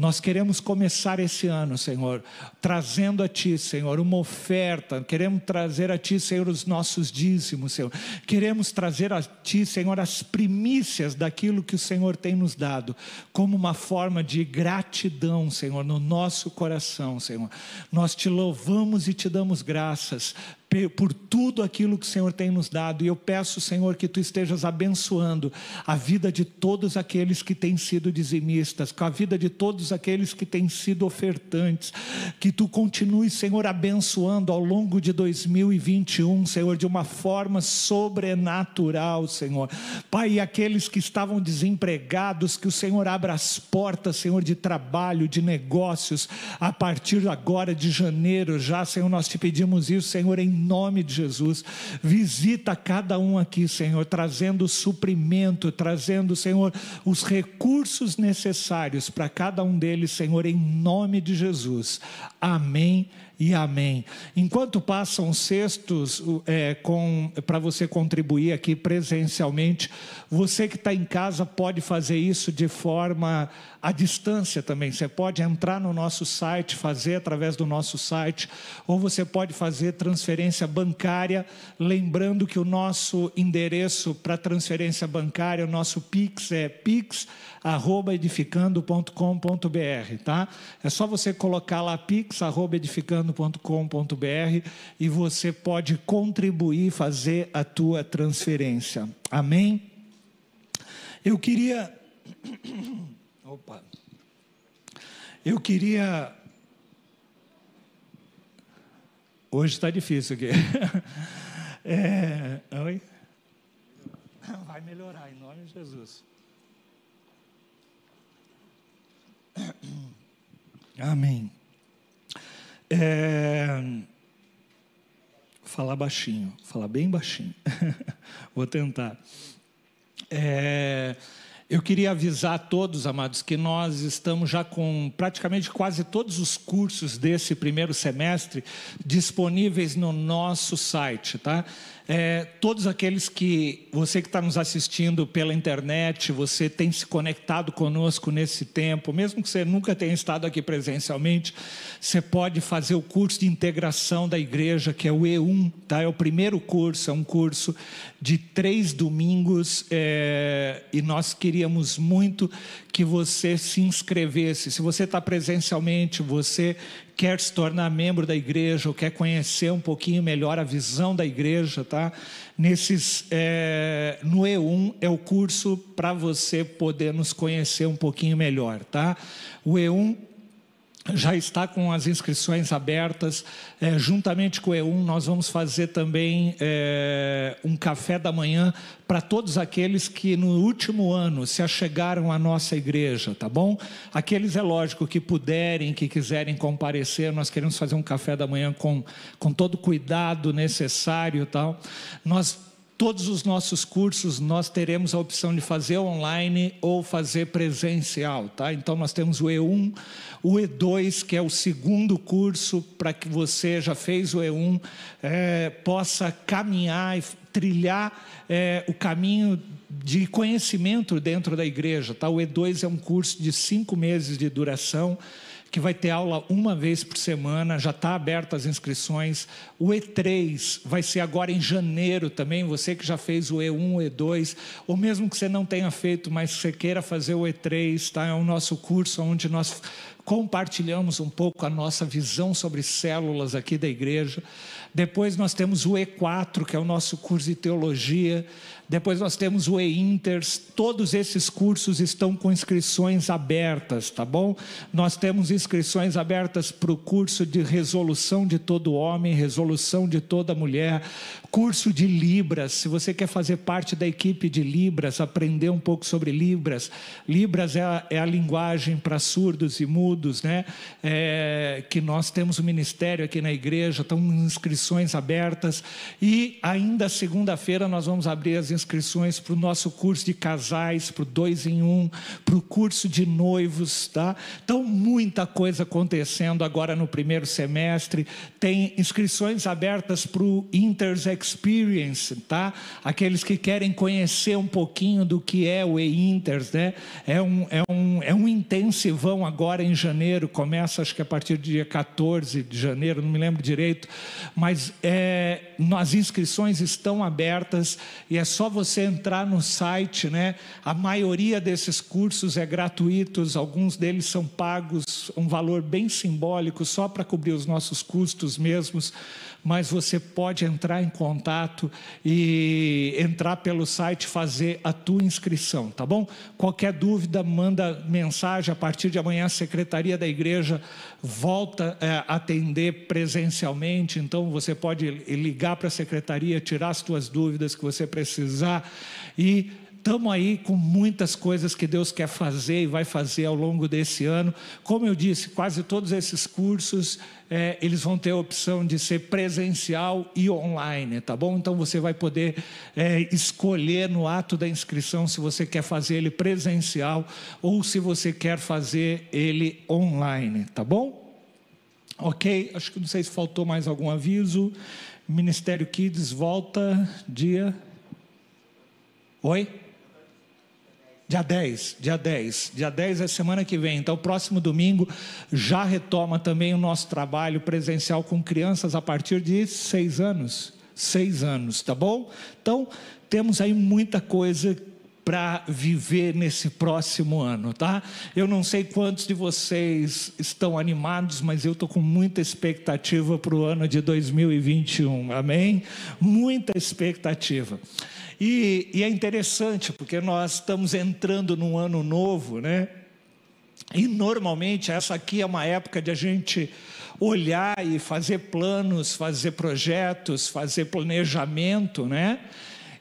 Nós queremos começar esse ano, Senhor, trazendo a Ti, Senhor, uma oferta. Queremos trazer a Ti, Senhor, os nossos dízimos, Senhor. Queremos trazer a Ti, Senhor, as primícias daquilo que o Senhor tem nos dado, como uma forma de gratidão, Senhor, no nosso coração, Senhor. Nós te louvamos e te damos graças por tudo aquilo que o Senhor tem nos dado. E eu peço, Senhor, que tu estejas abençoando a vida de todos aqueles que têm sido dizimistas, com a vida de todos aqueles que têm sido ofertantes. Que tu continues, Senhor, abençoando ao longo de 2021, Senhor, de uma forma sobrenatural, Senhor. Pai, e aqueles que estavam desempregados, que o Senhor abra as portas, Senhor, de trabalho, de negócios, a partir agora de janeiro, já, Senhor, nós te pedimos isso, Senhor, em nome de Jesus. Visita cada um aqui, Senhor, trazendo suprimento, trazendo, Senhor, os recursos necessários para cada um deles, Senhor, em nome de Jesus. Amém e amém. Enquanto passam cestos é, para você contribuir aqui presencialmente, você que está em casa pode fazer isso de forma à distância também. Você pode entrar no nosso site, fazer através do nosso site, ou você pode fazer transferência bancária, lembrando que o nosso endereço para transferência bancária, o nosso Pix é pix@edificando.com.br, tá? É só você colocar lá pix@edificando.com.br e você pode contribuir, fazer a tua transferência. Amém? Eu queria Opa. Eu queria. Hoje está difícil aqui. [LAUGHS] É, oi? Vai melhorar, em nome de Jesus. Amém. É, falar baixinho, falar bem baixinho. [LAUGHS] Vou tentar. É, eu queria avisar a todos, amados, que nós estamos já com praticamente quase todos os cursos desse primeiro semestre disponíveis no nosso site, tá? É, todos aqueles que você que está nos assistindo pela internet, você tem se conectado conosco nesse tempo, mesmo que você nunca tenha estado aqui presencialmente, você pode fazer o curso de integração da igreja, que é o E1, tá? É o primeiro curso, é um curso de três domingos é, e nós queríamos muito que você se inscrevesse. Se você está presencialmente, você quer se tornar membro da igreja ou quer conhecer um pouquinho melhor a visão da igreja, tá? Nesses, é, no E1 é o curso para você poder nos conhecer um pouquinho melhor, tá? O E1 já está com as inscrições abertas. É, juntamente com o E1, nós vamos fazer também é, um café da manhã para todos aqueles que no último ano se achegaram à nossa igreja, tá bom? Aqueles, é lógico, que puderem, que quiserem comparecer, nós queremos fazer um café da manhã com, com todo o cuidado necessário tal. Nós todos os nossos cursos nós teremos a opção de fazer online ou fazer presencial, tá? Então nós temos o E1, o E2, que é o segundo curso para que você já fez o E1 é, possa caminhar e trilhar é, o caminho de conhecimento dentro da igreja, tá? O E2 é um curso de cinco meses de duração que vai ter aula uma vez por semana, já está aberto as inscrições. O E3 vai ser agora em janeiro também, você que já fez o E1, o E2, ou mesmo que você não tenha feito, mas você queira fazer o E3, tá? é o nosso curso onde nós compartilhamos um pouco a nossa visão sobre células aqui da igreja. Depois nós temos o E4, que é o nosso curso de teologia. Depois nós temos o E-Inters, todos esses cursos estão com inscrições abertas, tá bom? Nós temos inscrições abertas para o curso de resolução de todo homem, resolução de toda mulher, curso de Libras, se você quer fazer parte da equipe de Libras, aprender um pouco sobre Libras, Libras é a, é a linguagem para surdos e mudos, né? É, que nós temos o um ministério aqui na igreja, estão inscrições abertas, e ainda segunda-feira nós vamos abrir as inscrições inscrições para o nosso curso de casais, para o dois em um, para o curso de noivos, tá? Então, muita coisa acontecendo agora no primeiro semestre. Tem inscrições abertas para o Inters Experience, tá? Aqueles que querem conhecer um pouquinho do que é o E-Inters, né? É um, é, um, é um intensivão agora em janeiro, começa acho que a partir do dia 14 de janeiro, não me lembro direito, mas é, as inscrições estão abertas e é só você entrar no site, né? A maioria desses cursos é gratuitos, alguns deles são pagos, um valor bem simbólico, só para cobrir os nossos custos mesmos mas você pode entrar em contato e entrar pelo site fazer a tua inscrição, tá bom? Qualquer dúvida, manda mensagem a partir de amanhã a secretaria da igreja volta a é, atender presencialmente, então você pode ligar para a secretaria, tirar as tuas dúvidas que você precisar e estamos aí com muitas coisas que Deus quer fazer e vai fazer ao longo desse ano. Como eu disse, quase todos esses cursos é, eles vão ter a opção de ser presencial e online, tá bom? Então você vai poder é, escolher no ato da inscrição se você quer fazer ele presencial ou se você quer fazer ele online, tá bom? Ok, acho que não sei se faltou mais algum aviso. Ministério Kids volta dia. Oi? Dia 10, dia 10. Dia 10 é semana que vem. Então, próximo domingo já retoma também o nosso trabalho presencial com crianças a partir de seis anos. Seis anos, tá bom? Então, temos aí muita coisa para viver nesse próximo ano, tá? Eu não sei quantos de vocês estão animados, mas eu estou com muita expectativa para o ano de 2021, amém? Muita expectativa. E, e é interessante, porque nós estamos entrando num ano novo, né? E normalmente essa aqui é uma época de a gente olhar e fazer planos, fazer projetos, fazer planejamento, né?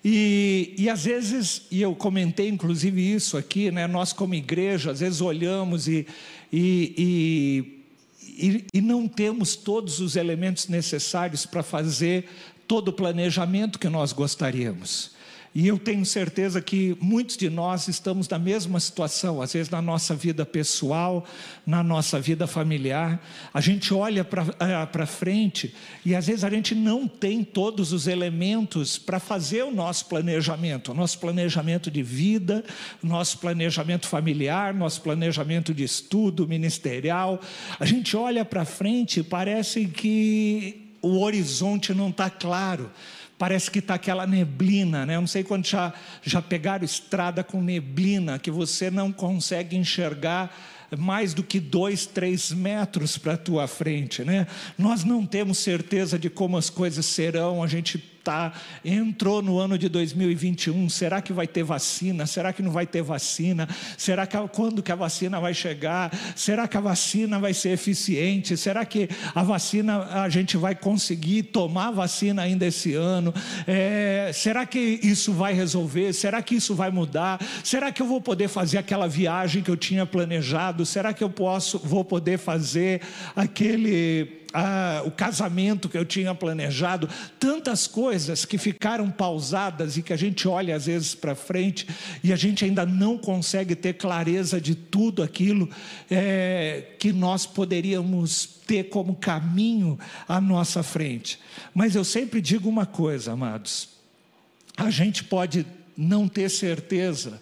E, e às vezes, e eu comentei inclusive isso aqui, né? Nós como igreja, às vezes olhamos e, e, e, e não temos todos os elementos necessários para fazer todo o planejamento que nós gostaríamos. E eu tenho certeza que muitos de nós estamos na mesma situação, às vezes na nossa vida pessoal, na nossa vida familiar. A gente olha para uh, frente e às vezes a gente não tem todos os elementos para fazer o nosso planejamento, o nosso planejamento de vida, nosso planejamento familiar, nosso planejamento de estudo ministerial. A gente olha para frente e parece que o horizonte não está claro parece que está aquela neblina, né? Eu não sei quando já, já pegaram estrada com neblina, que você não consegue enxergar mais do que dois, três metros para a tua frente, né? Nós não temos certeza de como as coisas serão, a gente tá, entrou no ano de 2021, será que vai ter vacina? Será que não vai ter vacina? Será que quando que a vacina vai chegar? Será que a vacina vai ser eficiente? Será que a vacina a gente vai conseguir tomar vacina ainda esse ano? É, será que isso vai resolver? Será que isso vai mudar? Será que eu vou poder fazer aquela viagem que eu tinha planejado? Será que eu posso, vou poder fazer aquele ah, o casamento que eu tinha planejado, tantas coisas que ficaram pausadas e que a gente olha às vezes para frente e a gente ainda não consegue ter clareza de tudo aquilo é, que nós poderíamos ter como caminho à nossa frente. Mas eu sempre digo uma coisa, amados: a gente pode não ter certeza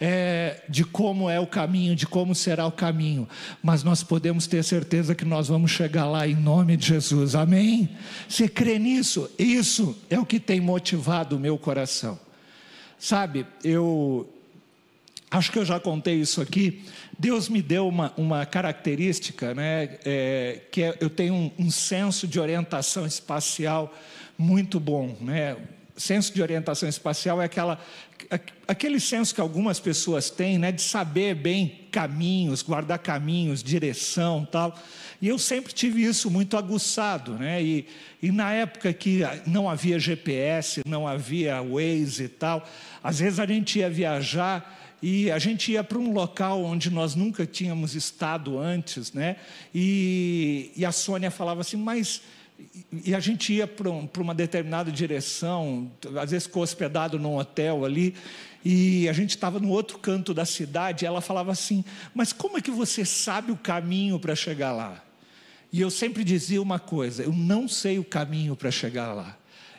é, de como é o caminho, de como será o caminho, mas nós podemos ter certeza que nós vamos chegar lá em nome de Jesus, amém? Você crê nisso? Isso é o que tem motivado o meu coração. Sabe, eu acho que eu já contei isso aqui. Deus me deu uma, uma característica, né, é, que é, eu tenho um, um senso de orientação espacial muito bom, né? Senso de orientação espacial é aquela, aquele senso que algumas pessoas têm, né, de saber bem caminhos, guardar caminhos, direção, tal. E eu sempre tive isso muito aguçado, né? E, e na época que não havia GPS, não havia Waze e tal, às vezes a gente ia viajar e a gente ia para um local onde nós nunca tínhamos estado antes, né? E, e a Sônia falava assim, mas e a gente ia para uma determinada direção, às vezes ficou hospedado num hotel ali, e a gente estava no outro canto da cidade, e ela falava assim: Mas como é que você sabe o caminho para chegar lá? E eu sempre dizia uma coisa: Eu não sei o caminho para chegar lá,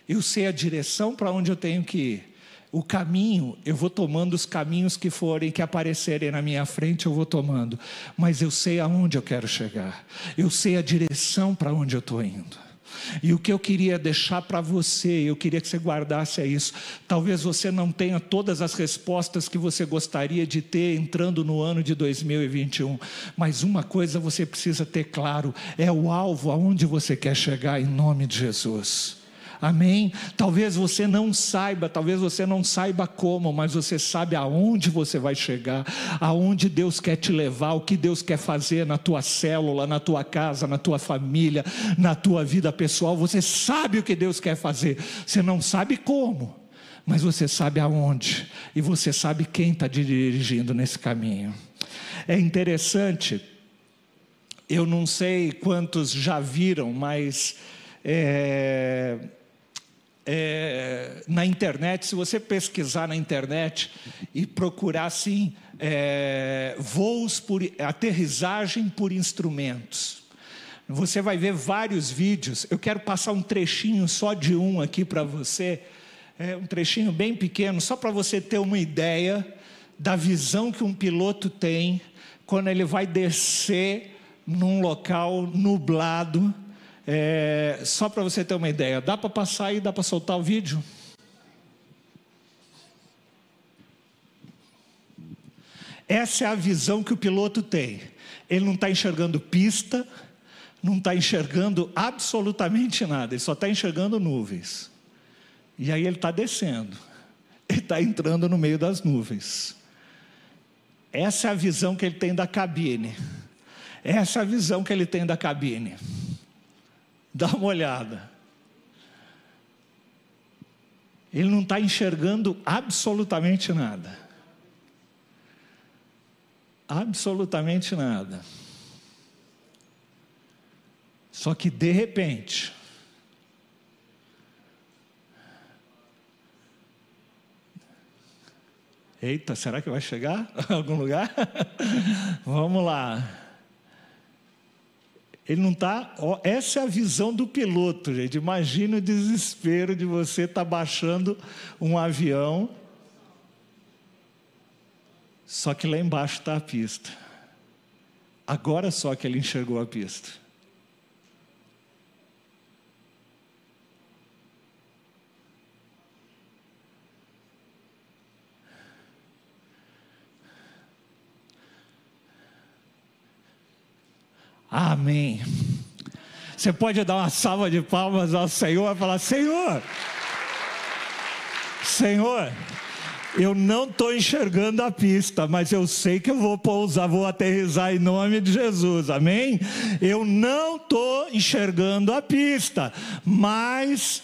eu sei a direção para onde eu tenho que ir. O caminho, eu vou tomando os caminhos que forem, que aparecerem na minha frente, eu vou tomando, mas eu sei aonde eu quero chegar, eu sei a direção para onde eu estou indo. E o que eu queria deixar para você, eu queria que você guardasse é isso. Talvez você não tenha todas as respostas que você gostaria de ter entrando no ano de 2021, mas uma coisa você precisa ter claro: é o alvo aonde você quer chegar em nome de Jesus. Amém? Talvez você não saiba, talvez você não saiba como, mas você sabe aonde você vai chegar, aonde Deus quer te levar, o que Deus quer fazer na tua célula, na tua casa, na tua família, na tua vida pessoal. Você sabe o que Deus quer fazer, você não sabe como, mas você sabe aonde, e você sabe quem está dirigindo nesse caminho. É interessante, eu não sei quantos já viram, mas. É, é, na internet, se você pesquisar na internet e procurar assim, é, voos por aterrissagem por instrumentos, você vai ver vários vídeos. Eu quero passar um trechinho só de um aqui para você, é, um trechinho bem pequeno, só para você ter uma ideia da visão que um piloto tem quando ele vai descer num local nublado é, só para você ter uma ideia, dá para passar e dá para soltar o vídeo? Essa é a visão que o piloto tem. Ele não está enxergando pista, não está enxergando absolutamente nada, ele só está enxergando nuvens. E aí ele está descendo, [LAUGHS] ele está entrando no meio das nuvens. Essa é a visão que ele tem da cabine. Essa é a visão que ele tem da cabine. Dá uma olhada. Ele não está enxergando absolutamente nada. Absolutamente nada. Só que de repente, Eita, será que vai chegar a [LAUGHS] algum lugar? [LAUGHS] Vamos lá. Ele não está. Essa é a visão do piloto, gente. Imagina o desespero de você estar tá baixando um avião, só que lá embaixo está a pista. Agora só que ele enxergou a pista. Amém. Você pode dar uma salva de palmas ao Senhor e falar: Senhor, Senhor, eu não estou enxergando a pista, mas eu sei que eu vou pousar, vou aterrizar em nome de Jesus, amém? Eu não estou enxergando a pista, mas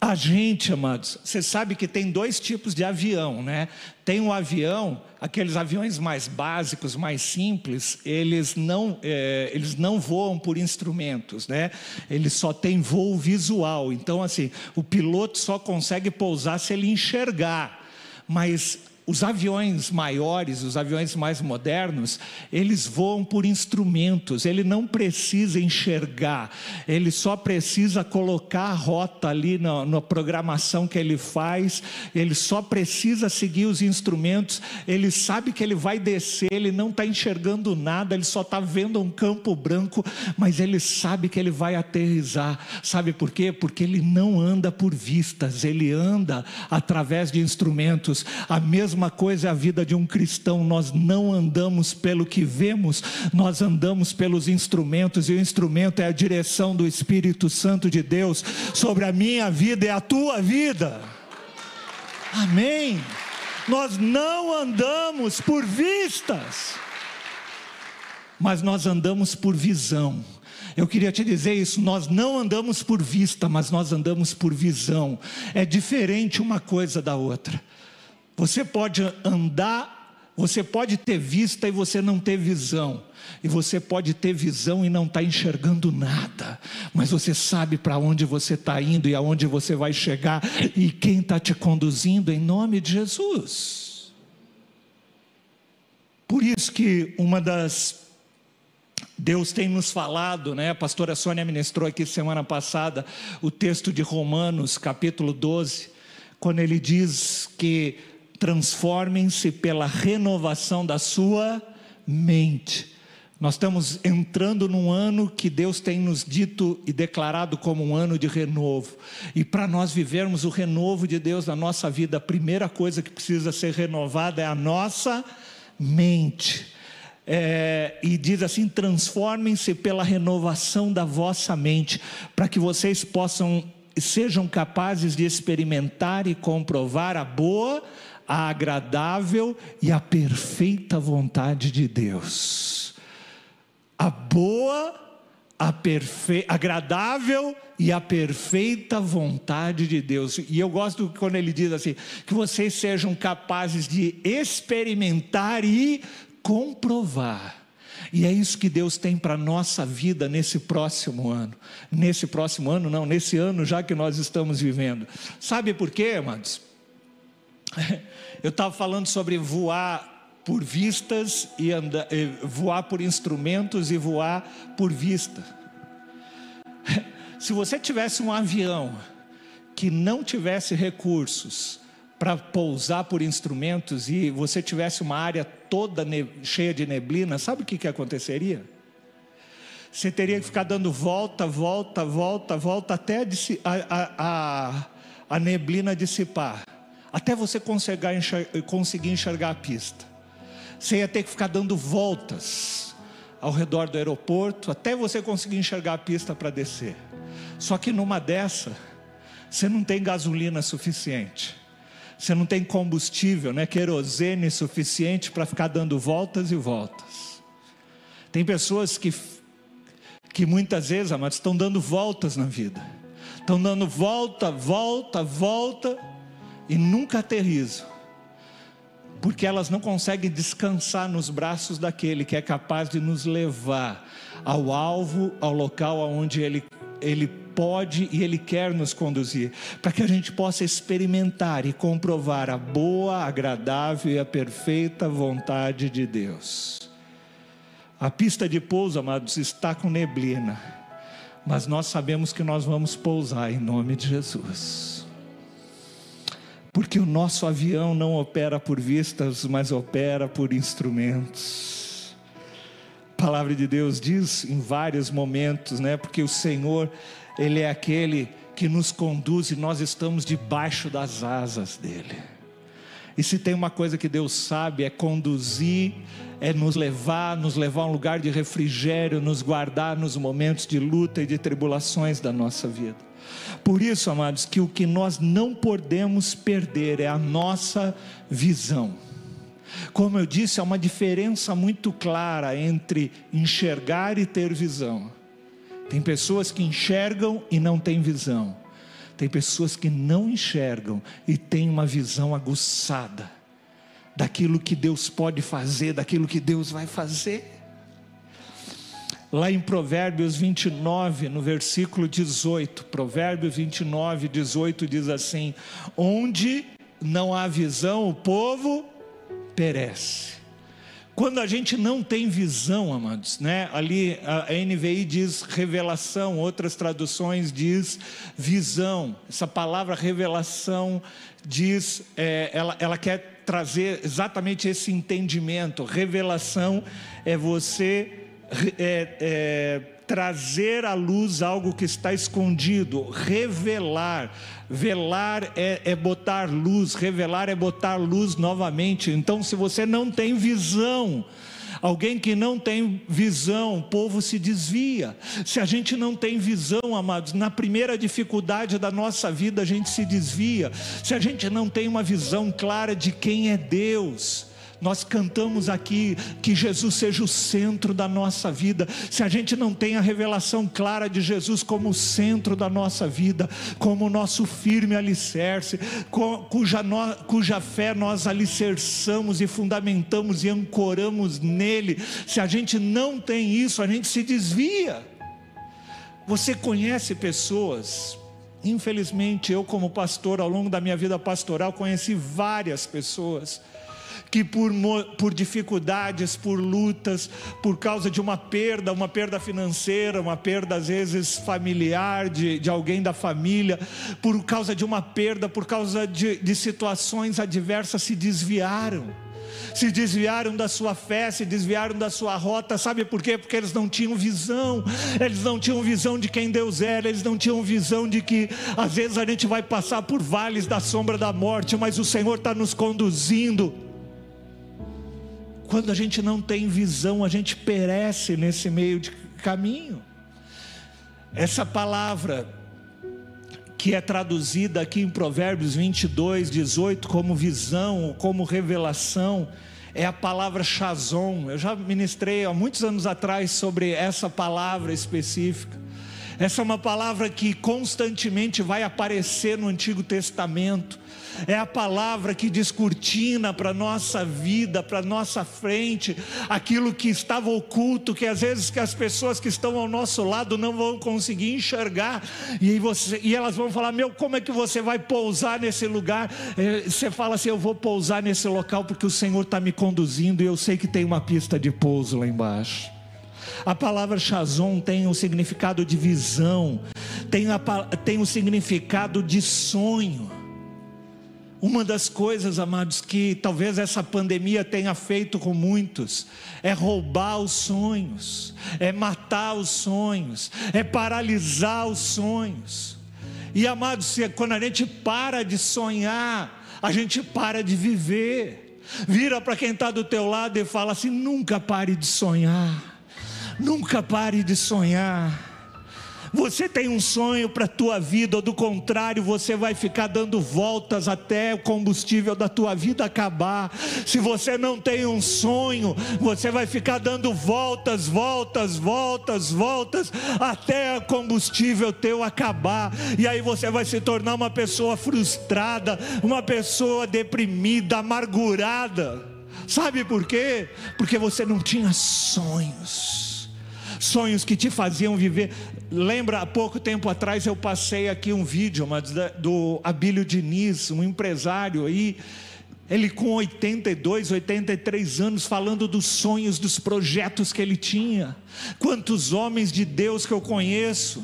a gente, amados, você sabe que tem dois tipos de avião, né? Tem um avião, aqueles aviões mais básicos, mais simples, eles não, é, eles não voam por instrumentos, né? Eles só têm voo visual. Então, assim, o piloto só consegue pousar se ele enxergar. Mas os aviões maiores, os aviões mais modernos, eles voam por instrumentos, ele não precisa enxergar, ele só precisa colocar a rota ali na, na programação que ele faz, ele só precisa seguir os instrumentos, ele sabe que ele vai descer, ele não está enxergando nada, ele só está vendo um campo branco, mas ele sabe que ele vai aterrizar. Sabe por quê? Porque ele não anda por vistas, ele anda através de instrumentos. A mesma mesma coisa é a vida de um cristão. Nós não andamos pelo que vemos, nós andamos pelos instrumentos, e o instrumento é a direção do Espírito Santo de Deus sobre a minha vida e a tua vida. Amém. Nós não andamos por vistas, mas nós andamos por visão. Eu queria te dizer isso, nós não andamos por vista, mas nós andamos por visão. É diferente uma coisa da outra. Você pode andar, você pode ter vista e você não ter visão. E você pode ter visão e não estar tá enxergando nada, mas você sabe para onde você está indo e aonde você vai chegar e quem está te conduzindo em nome de Jesus. Por isso que uma das Deus tem nos falado, né? A pastora Sônia ministrou aqui semana passada o texto de Romanos, capítulo 12, quando ele diz que transformem-se pela renovação da sua mente. Nós estamos entrando num ano que Deus tem nos dito e declarado como um ano de renovo. E para nós vivermos o renovo de Deus na nossa vida, a primeira coisa que precisa ser renovada é a nossa mente. É, e diz assim: transformem-se pela renovação da vossa mente, para que vocês possam sejam capazes de experimentar e comprovar a boa, a agradável e a perfeita vontade de Deus. A boa, a perfe... agradável e a perfeita vontade de Deus. E eu gosto quando ele diz assim: que vocês sejam capazes de experimentar e comprovar. E é isso que Deus tem para a nossa vida nesse próximo ano. Nesse próximo ano, não, nesse ano já que nós estamos vivendo. Sabe por quê, amados? [LAUGHS] Eu estava falando sobre voar por vistas e andar, voar por instrumentos e voar por vista. [LAUGHS] Se você tivesse um avião que não tivesse recursos para pousar por instrumentos e você tivesse uma área toda cheia de neblina, sabe o que, que aconteceria? Você teria que ficar dando volta, volta, volta, volta até a, a, a, neblina dissipar até você conseguir enxergar, conseguir enxergar a pista. Você ia ter que ficar dando voltas ao redor do aeroporto até você conseguir enxergar a pista para descer. Só que numa dessa, você não tem gasolina suficiente. Você não tem combustível, né, querosene suficiente para ficar dando voltas e voltas. Tem pessoas que que muitas vezes, amados, estão dando voltas na vida, estão dando volta, volta, volta e nunca aterrizam, porque elas não conseguem descansar nos braços daquele que é capaz de nos levar ao alvo, ao local aonde ele, ele pode e Ele quer nos conduzir, para que a gente possa experimentar e comprovar a boa, agradável e a perfeita vontade de Deus. A pista de pouso, amados, está com neblina, mas nós sabemos que nós vamos pousar em nome de Jesus. Porque o nosso avião não opera por vistas, mas opera por instrumentos. A palavra de Deus diz em vários momentos, né? Porque o Senhor ele é aquele que nos conduz e nós estamos debaixo das asas dele. E se tem uma coisa que Deus sabe é conduzir, é nos levar, nos levar a um lugar de refrigério, nos guardar nos momentos de luta e de tribulações da nossa vida. Por isso, amados, que o que nós não podemos perder é a nossa visão. Como eu disse, há uma diferença muito clara entre enxergar e ter visão. Tem pessoas que enxergam e não têm visão. Tem pessoas que não enxergam e têm uma visão aguçada daquilo que Deus pode fazer, daquilo que Deus vai fazer. Lá em Provérbios 29, no versículo 18, Provérbios 29, 18 diz assim: Onde não há visão, o povo perece. Quando a gente não tem visão, amados, né? Ali a NVI diz revelação, outras traduções diz visão. Essa palavra revelação diz, é, ela, ela quer trazer exatamente esse entendimento. Revelação é você é, é, trazer à luz algo que está escondido, revelar. Velar é, é, botar luz, revelar é botar luz novamente. Então, se você não tem visão, alguém que não tem visão, o povo se desvia. Se a gente não tem visão, amados, na primeira dificuldade da nossa vida, a gente se desvia. Se a gente não tem uma visão clara de quem é Deus, nós cantamos aqui que Jesus seja o centro da nossa vida. Se a gente não tem a revelação clara de Jesus como o centro da nossa vida, como o nosso firme alicerce, cuja, no, cuja fé nós alicerçamos e fundamentamos e ancoramos nele, se a gente não tem isso, a gente se desvia. Você conhece pessoas, infelizmente eu, como pastor, ao longo da minha vida pastoral, conheci várias pessoas que por, por dificuldades, por lutas, por causa de uma perda, uma perda financeira, uma perda às vezes familiar, de, de alguém da família, por causa de uma perda, por causa de, de situações adversas, se desviaram. Se desviaram da sua fé, se desviaram da sua rota, sabe por quê? Porque eles não tinham visão, eles não tinham visão de quem Deus era, eles não tinham visão de que às vezes a gente vai passar por vales da sombra da morte, mas o Senhor está nos conduzindo quando a gente não tem visão, a gente perece nesse meio de caminho. Essa palavra que é traduzida aqui em Provérbios 22, 18 como visão, como revelação, é a palavra Shazon. Eu já ministrei há muitos anos atrás sobre essa palavra específica. Essa é uma palavra que constantemente vai aparecer no Antigo Testamento é a palavra que descortina para a nossa vida, para a nossa frente, aquilo que estava oculto, que às vezes que as pessoas que estão ao nosso lado não vão conseguir enxergar, e, você, e elas vão falar: Meu, como é que você vai pousar nesse lugar? É, você fala assim: Eu vou pousar nesse local porque o Senhor está me conduzindo e eu sei que tem uma pista de pouso lá embaixo. A palavra Shazon tem o significado de visão, tem, a, tem o significado de sonho. Uma das coisas, amados, que talvez essa pandemia tenha feito com muitos, é roubar os sonhos, é matar os sonhos, é paralisar os sonhos. E, amados, quando a gente para de sonhar, a gente para de viver. Vira para quem está do teu lado e fala assim: nunca pare de sonhar, nunca pare de sonhar. Você tem um sonho para a tua vida, ou do contrário, você vai ficar dando voltas até o combustível da tua vida acabar. Se você não tem um sonho, você vai ficar dando voltas, voltas, voltas, voltas, até o combustível teu acabar. E aí você vai se tornar uma pessoa frustrada, uma pessoa deprimida, amargurada. Sabe por quê? Porque você não tinha sonhos sonhos que te faziam viver. Lembra, há pouco tempo atrás eu passei aqui um vídeo mas, do Abílio Diniz, um empresário aí. Ele com 82, 83 anos, falando dos sonhos, dos projetos que ele tinha. Quantos homens de Deus que eu conheço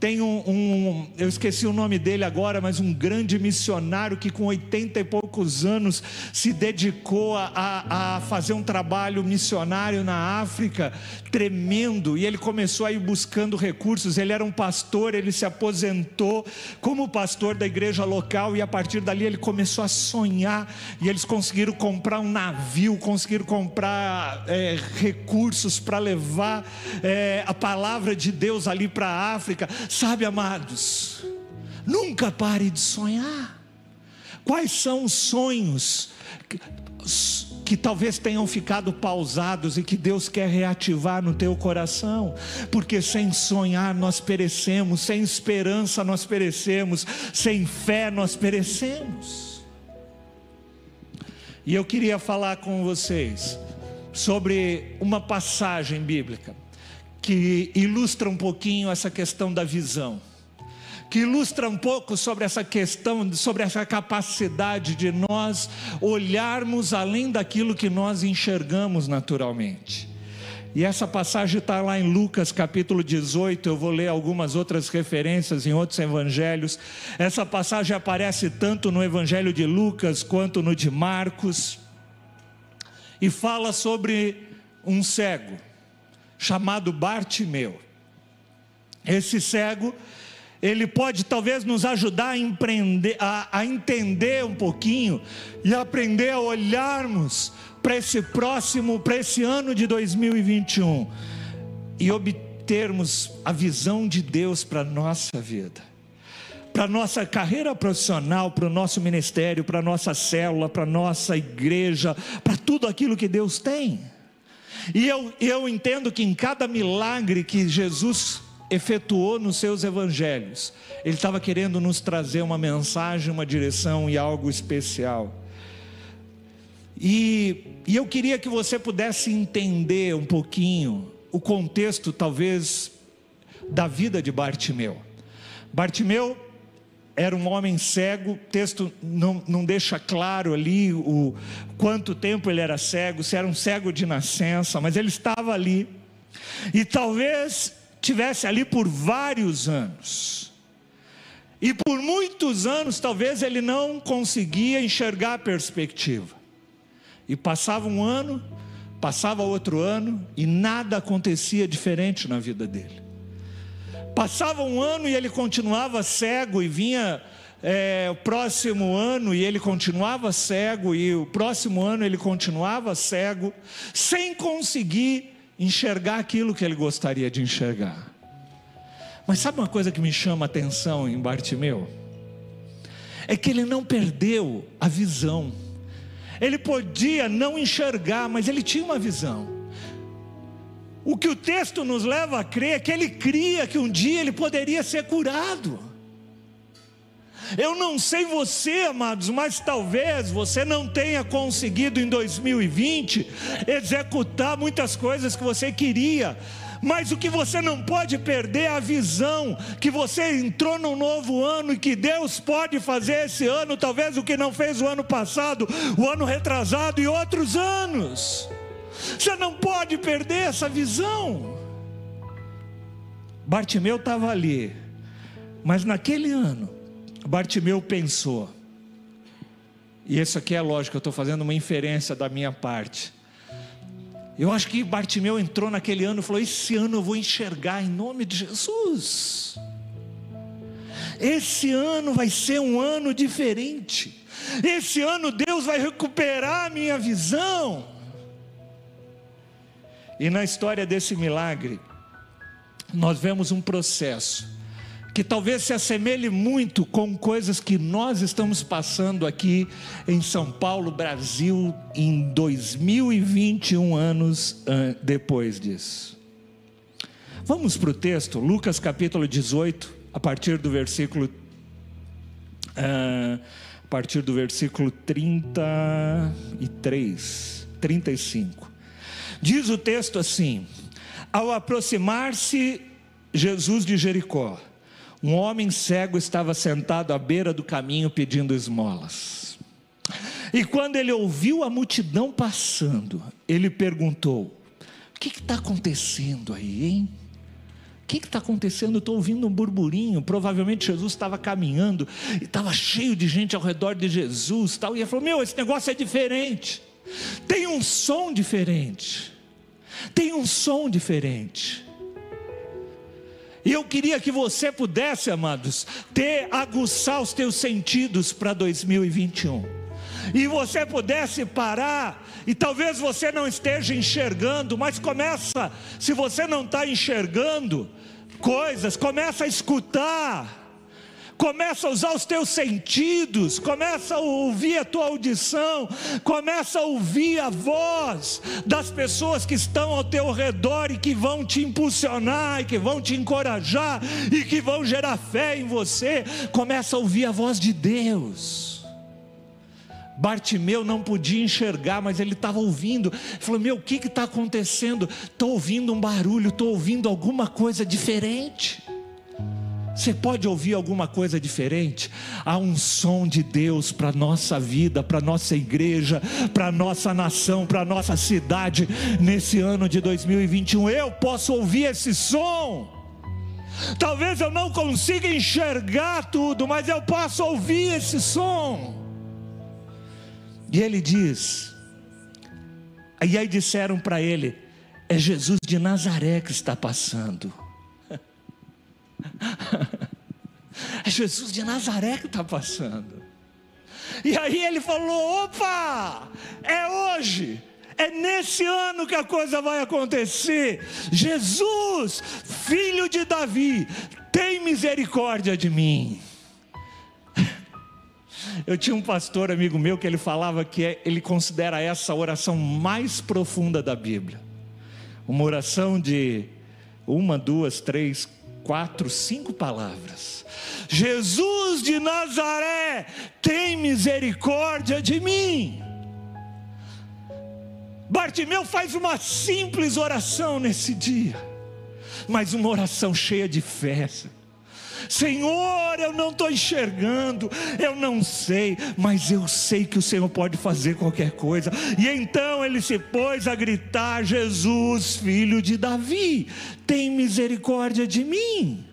tem um, um, eu esqueci o nome dele agora, mas um grande missionário que com 80 e poucos anos se dedicou a, a, fazer um trabalho missionário na África, tremendo, e ele começou a ir buscando recursos. Ele era um pastor, ele se aposentou como pastor da igreja local, e a partir dali ele começou a sonhar, e eles conseguiram comprar um navio, conseguiram comprar é, recursos para levar é, a palavra de Deus ali para a África Sabe, amados, nunca pare de sonhar. Quais são os sonhos que, que talvez tenham ficado pausados e que Deus quer reativar no teu coração? Porque sem sonhar nós perecemos, sem esperança nós perecemos, sem fé nós perecemos. E eu queria falar com vocês sobre uma passagem bíblica que ilustra um pouquinho essa questão da visão, que ilustra um pouco sobre essa questão, sobre essa capacidade de nós olharmos além daquilo que nós enxergamos naturalmente. E essa passagem está lá em Lucas capítulo 18. Eu vou ler algumas outras referências em outros evangelhos. Essa passagem aparece tanto no evangelho de Lucas quanto no de Marcos. E fala sobre um cego chamado Bartimeu. Esse cego, ele pode talvez nos ajudar a, a, a entender um pouquinho e aprender a olharmos para esse próximo, para esse ano de 2021 e obtermos a visão de Deus para a nossa vida para a nossa carreira profissional, para o nosso ministério, para a nossa célula, para a nossa igreja, para tudo aquilo que Deus tem. E eu, eu entendo que em cada milagre que Jesus efetuou nos seus evangelhos, ele estava querendo nos trazer uma mensagem, uma direção e algo especial. E, e eu queria que você pudesse entender um pouquinho o contexto, talvez, da vida de Bartimeu. Bartimeu era um homem cego, o texto não, não deixa claro ali o quanto tempo ele era cego, se era um cego de nascença, mas ele estava ali, e talvez tivesse ali por vários anos, e por muitos anos talvez ele não conseguia enxergar a perspectiva, e passava um ano, passava outro ano, e nada acontecia diferente na vida dele. Passava um ano e ele continuava cego, e vinha é, o próximo ano e ele continuava cego, e o próximo ano ele continuava cego, sem conseguir enxergar aquilo que ele gostaria de enxergar. Mas sabe uma coisa que me chama a atenção em Bartimeu? É que ele não perdeu a visão. Ele podia não enxergar, mas ele tinha uma visão. O que o texto nos leva a crer é que ele cria que um dia ele poderia ser curado. Eu não sei você, amados, mas talvez você não tenha conseguido em 2020 executar muitas coisas que você queria. Mas o que você não pode perder é a visão que você entrou num novo ano e que Deus pode fazer esse ano, talvez o que não fez o ano passado, o ano retrasado e outros anos. Você não pode perder essa visão. Bartimeu estava ali, mas naquele ano, Bartimeu pensou, e isso aqui é lógico, eu estou fazendo uma inferência da minha parte. Eu acho que Bartimeu entrou naquele ano e falou: Esse ano eu vou enxergar em nome de Jesus. Esse ano vai ser um ano diferente. Esse ano Deus vai recuperar a minha visão. E na história desse milagre, nós vemos um processo que talvez se assemelhe muito com coisas que nós estamos passando aqui em São Paulo, Brasil, em 2021 anos ah, depois disso. Vamos para o texto, Lucas capítulo 18, a partir do versículo. ah, a partir do versículo 33, 35. Diz o texto assim: Ao aproximar-se Jesus de Jericó, um homem cego estava sentado à beira do caminho pedindo esmolas. E quando ele ouviu a multidão passando, ele perguntou: O que está acontecendo aí, hein? O que está acontecendo? Estou ouvindo um burburinho. Provavelmente Jesus estava caminhando e estava cheio de gente ao redor de Jesus. Tal, e ele falou: Meu, esse negócio é diferente. Tem um som diferente. Tem um som diferente. E eu queria que você pudesse, amados, ter aguçar os teus sentidos para 2021. E você pudesse parar, e talvez você não esteja enxergando, mas começa, se você não está enxergando coisas, começa a escutar começa a usar os teus sentidos, começa a ouvir a tua audição, começa a ouvir a voz das pessoas que estão ao teu redor e que vão te impulsionar, e que vão te encorajar e que vão gerar fé em você. Começa a ouvir a voz de Deus. Bartimeu não podia enxergar, mas ele estava ouvindo. Ele falou: Meu, o que está acontecendo? Estou ouvindo um barulho, estou ouvindo alguma coisa diferente. Você pode ouvir alguma coisa diferente? Há um som de Deus para nossa vida, para nossa igreja, para nossa nação, para nossa cidade nesse ano de 2021. Eu posso ouvir esse som. Talvez eu não consiga enxergar tudo, mas eu posso ouvir esse som. E ele diz, e aí disseram para ele: é Jesus de Nazaré que está passando. Jesus de Nazaré que está passando. E aí ele falou: opa, é hoje. É nesse ano que a coisa vai acontecer. Jesus, filho de Davi, tem misericórdia de mim. [LAUGHS] Eu tinha um pastor amigo meu que ele falava que é, ele considera essa a oração mais profunda da Bíblia. Uma oração de uma, duas, três, quatro, cinco palavras. Jesus de Nazaré, tem misericórdia de mim. Bartimeu faz uma simples oração nesse dia, mas uma oração cheia de fé. Senhor, eu não estou enxergando, eu não sei, mas eu sei que o Senhor pode fazer qualquer coisa. E então ele se pôs a gritar: Jesus, filho de Davi, tem misericórdia de mim.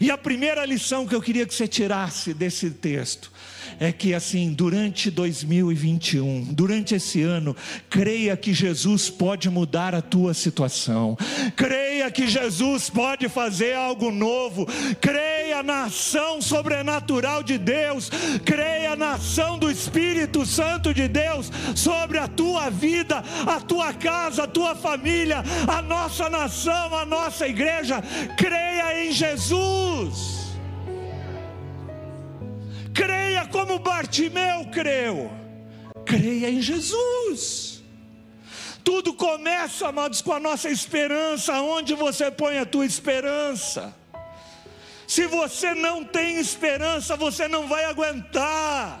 E a primeira lição que eu queria que você tirasse desse texto é que assim, durante 2021, durante esse ano, creia que Jesus pode mudar a tua situação. Creia que Jesus pode fazer algo novo. Creia na ação sobrenatural de Deus. Creia na ação do Espírito Santo de Deus sobre a tua vida, a tua casa, a tua família, a nossa nação, a nossa igreja. Creia em Jesus. Creia como Bartimeu creu. Creia em Jesus. Tudo começa, amados, com a nossa esperança. Onde você põe a tua esperança? Se você não tem esperança, você não vai aguentar.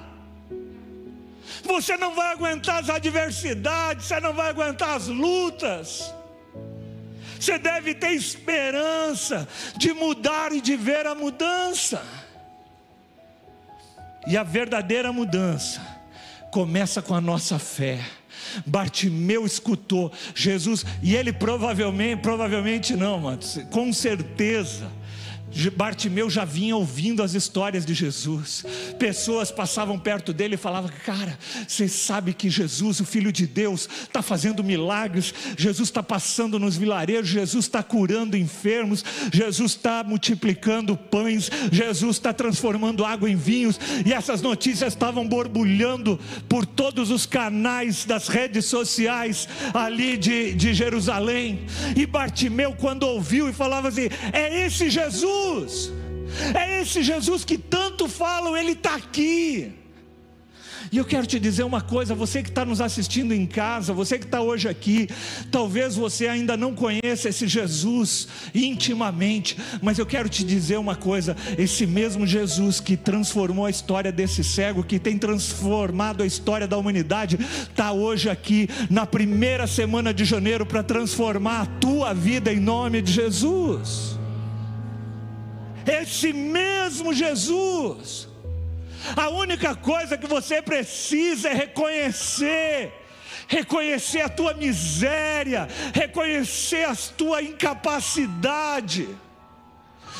Você não vai aguentar as adversidades, você não vai aguentar as lutas. Você deve ter esperança de mudar e de ver a mudança. E a verdadeira mudança começa com a nossa fé. Bartimeu escutou Jesus e ele provavelmente, provavelmente não, mas com certeza Bartimeu já vinha ouvindo as histórias de Jesus. Pessoas passavam perto dele e falavam: Cara, você sabe que Jesus, o Filho de Deus, está fazendo milagres. Jesus está passando nos vilarejos. Jesus está curando enfermos. Jesus está multiplicando pães. Jesus está transformando água em vinhos. E essas notícias estavam borbulhando por todos os canais das redes sociais ali de, de Jerusalém. E Bartimeu, quando ouviu e falava assim: É esse Jesus Jesus. É esse Jesus que tanto falam, ele está aqui. E eu quero te dizer uma coisa: você que está nos assistindo em casa, você que está hoje aqui, talvez você ainda não conheça esse Jesus intimamente, mas eu quero te dizer uma coisa: esse mesmo Jesus que transformou a história desse cego, que tem transformado a história da humanidade, está hoje aqui na primeira semana de janeiro para transformar a tua vida em nome de Jesus. Esse mesmo Jesus. A única coisa que você precisa é reconhecer reconhecer a tua miséria, reconhecer a tua incapacidade.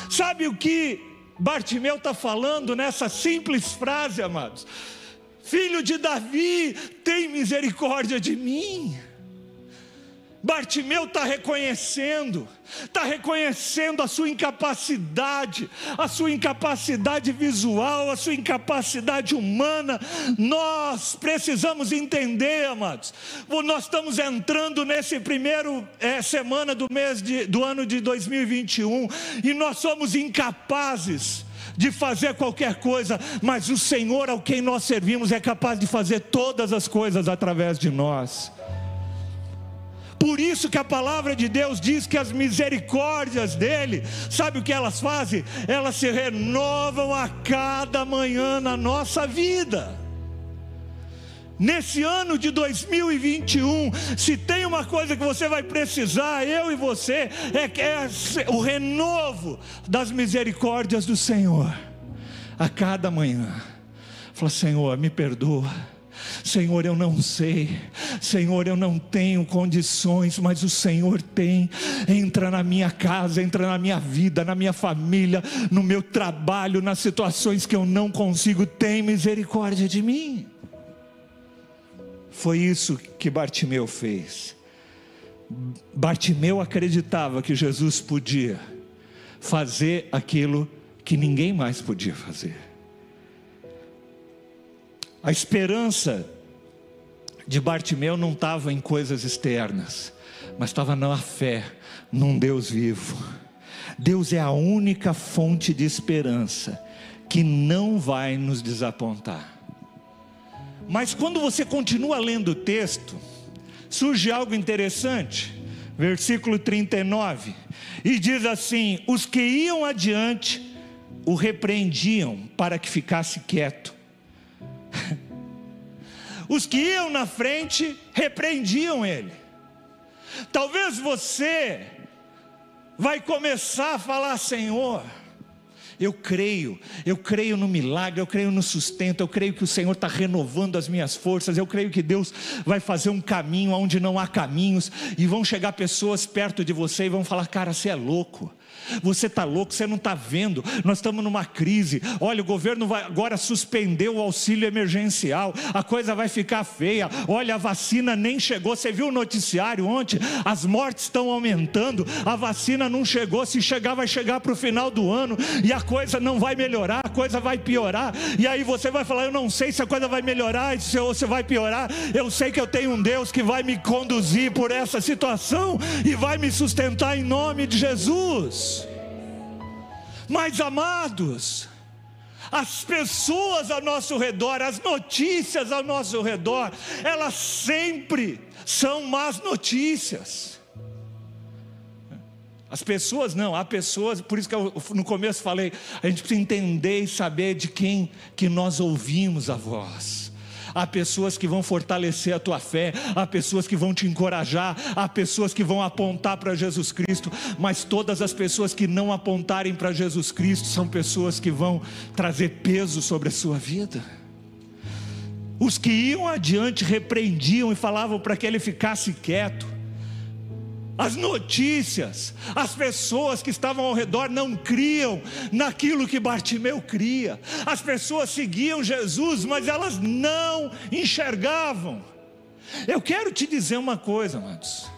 Sabe o que Bartimeu está falando nessa simples frase, amados? Filho de Davi, tem misericórdia de mim. Bartimeu está reconhecendo, está reconhecendo a sua incapacidade, a sua incapacidade visual, a sua incapacidade humana. Nós precisamos entender, amados. Nós estamos entrando nesse primeiro é, semana do mês de, do ano de 2021 e nós somos incapazes de fazer qualquer coisa, mas o Senhor ao quem nós servimos é capaz de fazer todas as coisas através de nós. Por isso que a palavra de Deus diz que as misericórdias dele, sabe o que elas fazem? Elas se renovam a cada manhã na nossa vida. Nesse ano de 2021, se tem uma coisa que você vai precisar, eu e você, é, é o renovo das misericórdias do Senhor, a cada manhã. Fala, Senhor, me perdoa Senhor, eu não sei, Senhor, eu não tenho condições, mas o Senhor tem. Entra na minha casa, entra na minha vida, na minha família, no meu trabalho, nas situações que eu não consigo, tem misericórdia de mim. Foi isso que Bartimeu fez. Bartimeu acreditava que Jesus podia fazer aquilo que ninguém mais podia fazer. A esperança de Bartimeu não estava em coisas externas, mas estava na fé num Deus vivo. Deus é a única fonte de esperança que não vai nos desapontar. Mas quando você continua lendo o texto, surge algo interessante. Versículo 39, e diz assim: Os que iam adiante o repreendiam para que ficasse quieto os que iam na frente repreendiam ele. Talvez você vai começar a falar, Senhor, eu creio, eu creio no milagre, eu creio no sustento, eu creio que o Senhor está renovando as minhas forças, eu creio que Deus vai fazer um caminho onde não há caminhos, e vão chegar pessoas perto de você e vão falar: Cara, você é louco. Você está louco, você não está vendo. Nós estamos numa crise. Olha, o governo vai agora suspendeu o auxílio emergencial. A coisa vai ficar feia. Olha, a vacina nem chegou. Você viu o noticiário ontem? As mortes estão aumentando. A vacina não chegou. Se chegar, vai chegar para o final do ano e a coisa não vai melhorar. A coisa vai piorar. E aí você vai falar: Eu não sei se a coisa vai melhorar ou se vai piorar. Eu sei que eu tenho um Deus que vai me conduzir por essa situação e vai me sustentar em nome de Jesus. Mas amados, as pessoas ao nosso redor, as notícias ao nosso redor, elas sempre são más notícias. As pessoas não, há pessoas, por isso que eu no começo falei, a gente precisa entender e saber de quem que nós ouvimos a voz há pessoas que vão fortalecer a tua fé, há pessoas que vão te encorajar, há pessoas que vão apontar para Jesus Cristo, mas todas as pessoas que não apontarem para Jesus Cristo são pessoas que vão trazer peso sobre a sua vida. Os que iam adiante repreendiam e falavam para que ele ficasse quieto. As notícias, as pessoas que estavam ao redor não criam naquilo que Bartimeu cria. As pessoas seguiam Jesus, mas elas não enxergavam. Eu quero te dizer uma coisa, amados.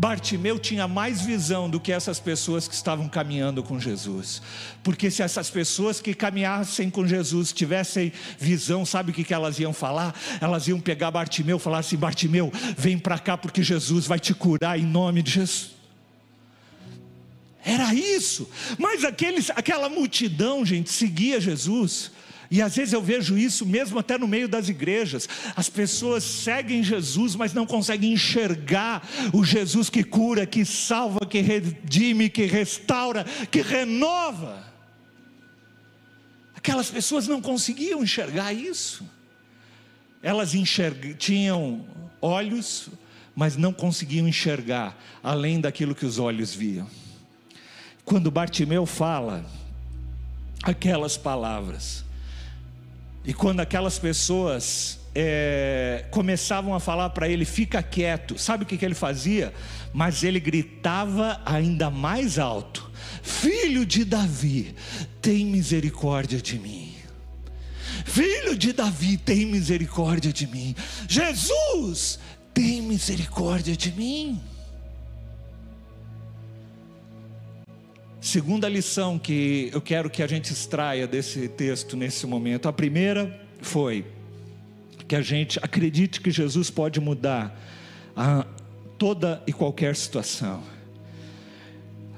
Bartimeu tinha mais visão do que essas pessoas que estavam caminhando com Jesus. Porque se essas pessoas que caminhassem com Jesus tivessem visão, sabe o que, que elas iam falar? Elas iam pegar Bartimeu e falar assim: Bartimeu, vem para cá porque Jesus vai te curar em nome de Jesus. Era isso, mas aqueles, aquela multidão, gente, seguia Jesus e às vezes eu vejo isso mesmo até no meio das igrejas. As pessoas seguem Jesus, mas não conseguem enxergar o Jesus que cura, que salva, que redime, que restaura, que renova. Aquelas pessoas não conseguiam enxergar isso. Elas tinham olhos, mas não conseguiam enxergar além daquilo que os olhos viam. Quando Bartimeu fala aquelas palavras, e quando aquelas pessoas é, começavam a falar para ele, fica quieto, sabe o que, que ele fazia? Mas ele gritava ainda mais alto: Filho de Davi, tem misericórdia de mim. Filho de Davi, tem misericórdia de mim. Jesus, tem misericórdia de mim. Segunda lição que eu quero que a gente extraia desse texto nesse momento. A primeira foi que a gente acredite que Jesus pode mudar a toda e qualquer situação.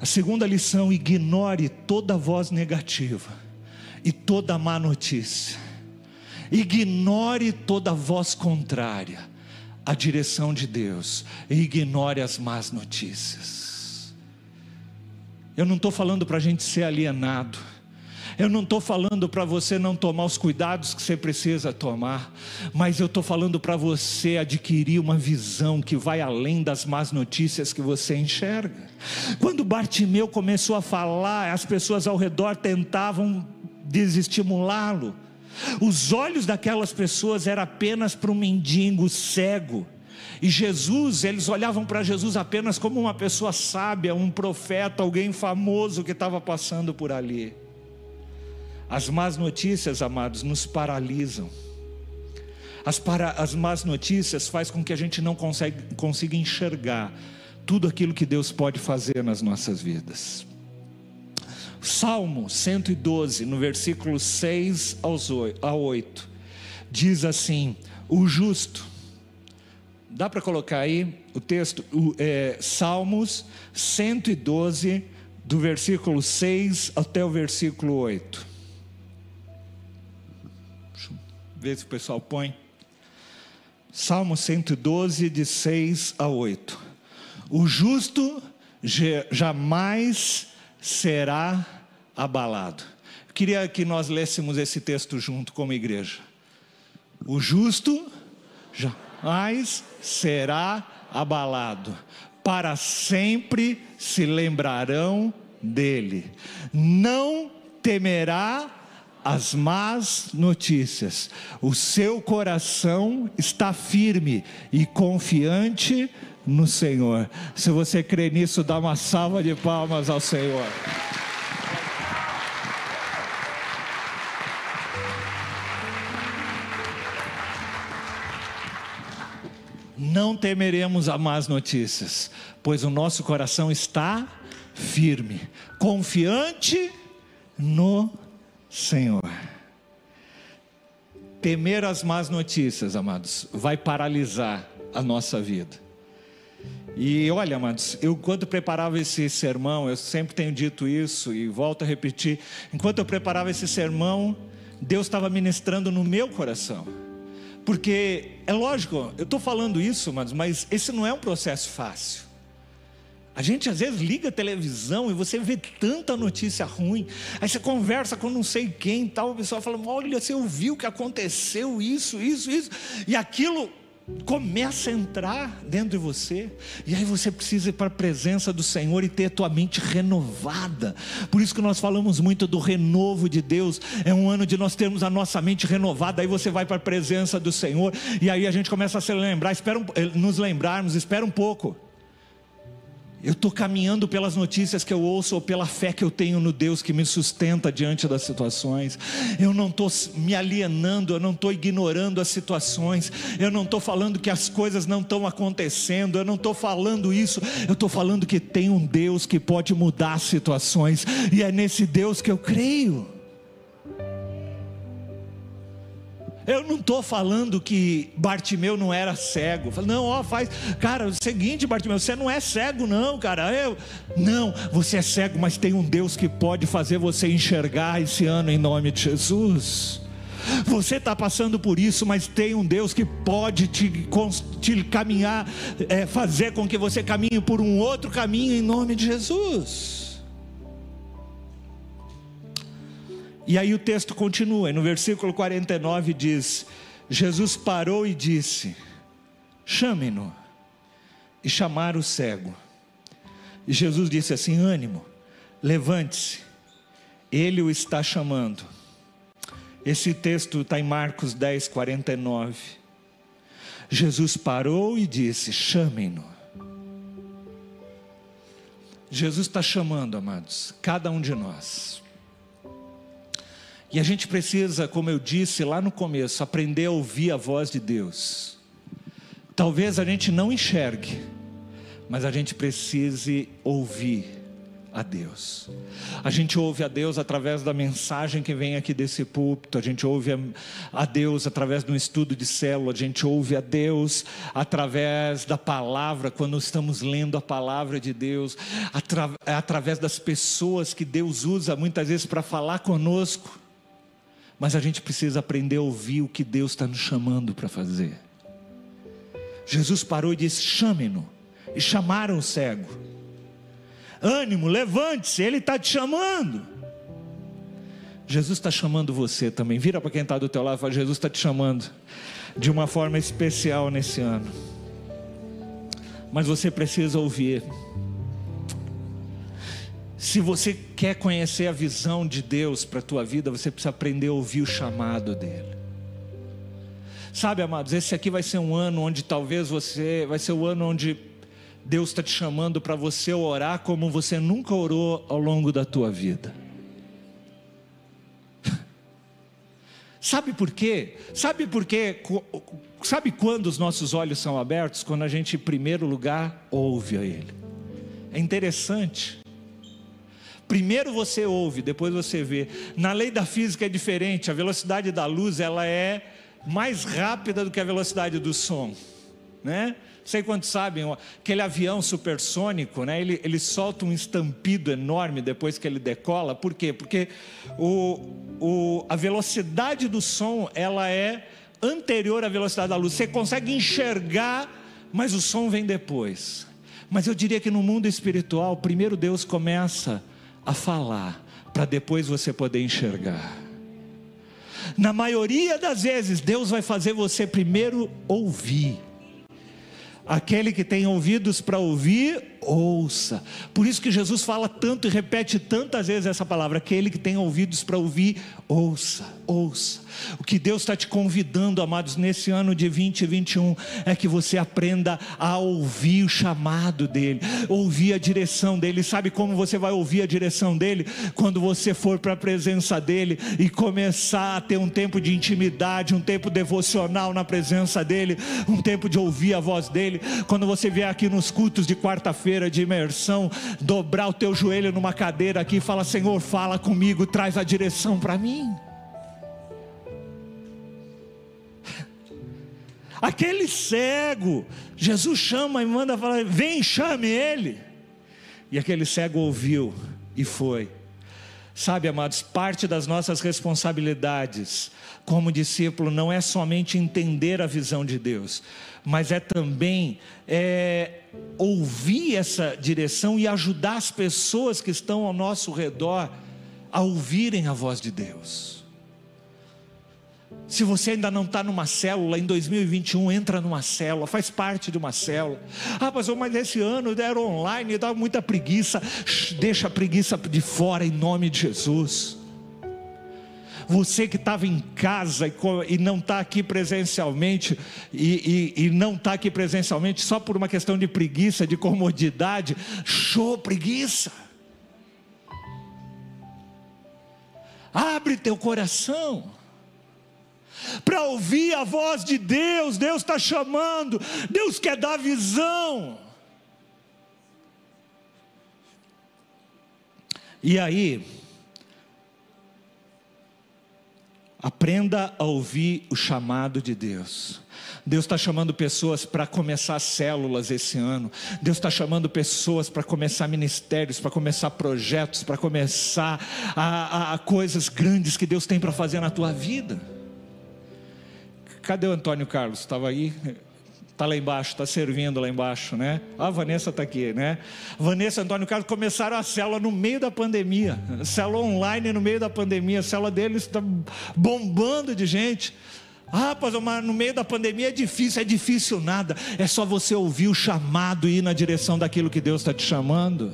A segunda lição, ignore toda voz negativa e toda má notícia. Ignore toda voz contrária à direção de Deus e ignore as más notícias. Eu não estou falando para a gente ser alienado. Eu não estou falando para você não tomar os cuidados que você precisa tomar, mas eu estou falando para você adquirir uma visão que vai além das más notícias que você enxerga. Quando Bartimeu começou a falar, as pessoas ao redor tentavam desestimulá-lo. Os olhos daquelas pessoas eram apenas para um mendigo cego e Jesus, eles olhavam para Jesus apenas como uma pessoa sábia, um profeta, alguém famoso que estava passando por ali. As más notícias, amados, nos paralisam. As, para, as más notícias faz com que a gente não consiga enxergar tudo aquilo que Deus pode fazer nas nossas vidas. Salmo 112, no versículo 6 ao 8, diz assim: O justo Dá para colocar aí o texto, o, é, Salmos 112, do versículo 6 até o versículo 8. Deixa eu ver se o pessoal põe. Salmo 112, de 6 a 8. O justo jamais será abalado. Eu queria que nós lêssemos esse texto junto como igreja. O justo jamais será abalado, para sempre se lembrarão dele, não temerá as más notícias, o seu coração está firme e confiante no Senhor. Se você crê nisso, dá uma salva de palmas ao Senhor. Não temeremos a más notícias, pois o nosso coração está firme, confiante no Senhor. Temer as más notícias, amados, vai paralisar a nossa vida. E olha, amados, eu quando preparava esse sermão, eu sempre tenho dito isso e volto a repetir, enquanto eu preparava esse sermão, Deus estava ministrando no meu coração. Porque é lógico, eu estou falando isso, mas, mas esse não é um processo fácil. A gente às vezes liga a televisão e você vê tanta notícia ruim. Aí você conversa com não sei quem tal, o pessoal fala: Olha, você ouviu que aconteceu isso, isso, isso. E aquilo começa a entrar dentro de você, e aí você precisa ir para a presença do Senhor e ter a tua mente renovada. Por isso que nós falamos muito do renovo de Deus. É um ano de nós termos a nossa mente renovada. Aí você vai para a presença do Senhor, e aí a gente começa a se lembrar, espera um, eh, nos lembrarmos, espera um pouco. Eu estou caminhando pelas notícias que eu ouço ou pela fé que eu tenho no Deus que me sustenta diante das situações. Eu não estou me alienando, eu não estou ignorando as situações, eu não estou falando que as coisas não estão acontecendo, eu não estou falando isso, eu estou falando que tem um Deus que pode mudar as situações, e é nesse Deus que eu creio. Eu não estou falando que Bartimeu não era cego. Não, ó, faz. Cara, é o seguinte, Bartimeu, você não é cego, não, cara. Eu, não, você é cego, mas tem um Deus que pode fazer você enxergar esse ano em nome de Jesus. Você está passando por isso, mas tem um Deus que pode te, te caminhar, é, fazer com que você caminhe por um outro caminho em nome de Jesus. E aí o texto continua, e no versículo 49 diz: Jesus parou e disse: Chame-no. E chamaram o cego. E Jesus disse assim: Ânimo, levante-se, ele o está chamando. Esse texto está em Marcos 10, 49. Jesus parou e disse: Chamem-no. Jesus está chamando, amados, cada um de nós. E a gente precisa, como eu disse lá no começo, aprender a ouvir a voz de Deus. Talvez a gente não enxergue, mas a gente precise ouvir a Deus. A gente ouve a Deus através da mensagem que vem aqui desse púlpito, a gente ouve a, Deus através de um estudo de célula, a gente ouve a Deus através da palavra, quando estamos lendo a palavra de Deus, atra, através das pessoas que Deus usa muitas vezes para falar conosco mas a gente precisa aprender a ouvir o que Deus está nos chamando para fazer. Jesus parou e disse: chame-no. E chamaram o cego. Ânimo, levante-se, ele está te chamando. Jesus está chamando você também. Vira para quem está do teu lado e fala: Jesus está te chamando de uma forma especial nesse ano. Mas você precisa ouvir. Se você quer conhecer a visão de Deus para a tua vida, você precisa aprender a ouvir o chamado dele. Sabe, amados, esse aqui vai ser um ano onde talvez você, vai ser o ano onde Deus está te chamando para você orar como você nunca orou ao longo da tua vida. [LAUGHS] Sabe por quê? Sabe por quê? Sabe quando os nossos olhos são abertos? Quando a gente, em primeiro lugar, ouve a Ele. É interessante. Primeiro você ouve, depois você vê. Na lei da física é diferente. A velocidade da luz ela é mais rápida do que a velocidade do som, né? Sei quantos sabem, aquele avião supersônico, né? Ele, ele solta um estampido enorme depois que ele decola. Por quê? Porque o, o, a velocidade do som ela é anterior à velocidade da luz. Você consegue enxergar, mas o som vem depois. Mas eu diria que no mundo espiritual, primeiro Deus começa a falar, para depois você poder enxergar. Na maioria das vezes, Deus vai fazer você primeiro ouvir. Aquele que tem ouvidos para ouvir, ouça. Por isso que Jesus fala tanto e repete tantas vezes essa palavra: aquele que tem ouvidos para ouvir, ouça, ouça. O que Deus está te convidando, amados, nesse ano de 2021, é que você aprenda a ouvir o chamado dEle, ouvir a direção dEle. Sabe como você vai ouvir a direção dEle? Quando você for para a presença dEle e começar a ter um tempo de intimidade, um tempo devocional na presença dEle, um tempo de ouvir a voz dEle. Quando você vier aqui nos cultos de quarta-feira de imersão, dobrar o teu joelho numa cadeira aqui e falar: Senhor, fala comigo, traz a direção para mim. Aquele cego, Jesus chama e manda falar: vem, chame ele. E aquele cego ouviu e foi. Sabe, amados, parte das nossas responsabilidades como discípulo não é somente entender a visão de Deus, mas é também é, ouvir essa direção e ajudar as pessoas que estão ao nosso redor a ouvirem a voz de Deus. Se você ainda não está numa célula, em 2021, entra numa célula, faz parte de uma célula. Ah, pastor, mas esse ano era online, dá muita preguiça. Deixa a preguiça de fora em nome de Jesus. você que estava em casa e, e não está aqui presencialmente, e, e- e não está aqui presencialmente só por uma questão de preguiça, de comodidade, show, preguiça. Abre teu coração para ouvir a voz de Deus. Deus está chamando, Deus quer dar visão. E aí, aprenda a ouvir o chamado de Deus. Deus está chamando pessoas para começar células esse ano. Deus está chamando pessoas para começar ministérios, para começar projetos, para começar a, a- a coisas grandes que Deus tem para fazer na tua vida. Cadê o Antônio Carlos? Estava aí? Está lá embaixo, está servindo lá embaixo, né? Ah, a Vanessa está aqui, né? Vanessa Antônio Carlos começaram a célula no meio da pandemia. Célula online no meio da pandemia. A célula deles está bombando de gente. Ah, pastor, mas no meio da pandemia é difícil. É difícil nada. É só você ouvir o chamado e ir na direção daquilo que Deus está te chamando.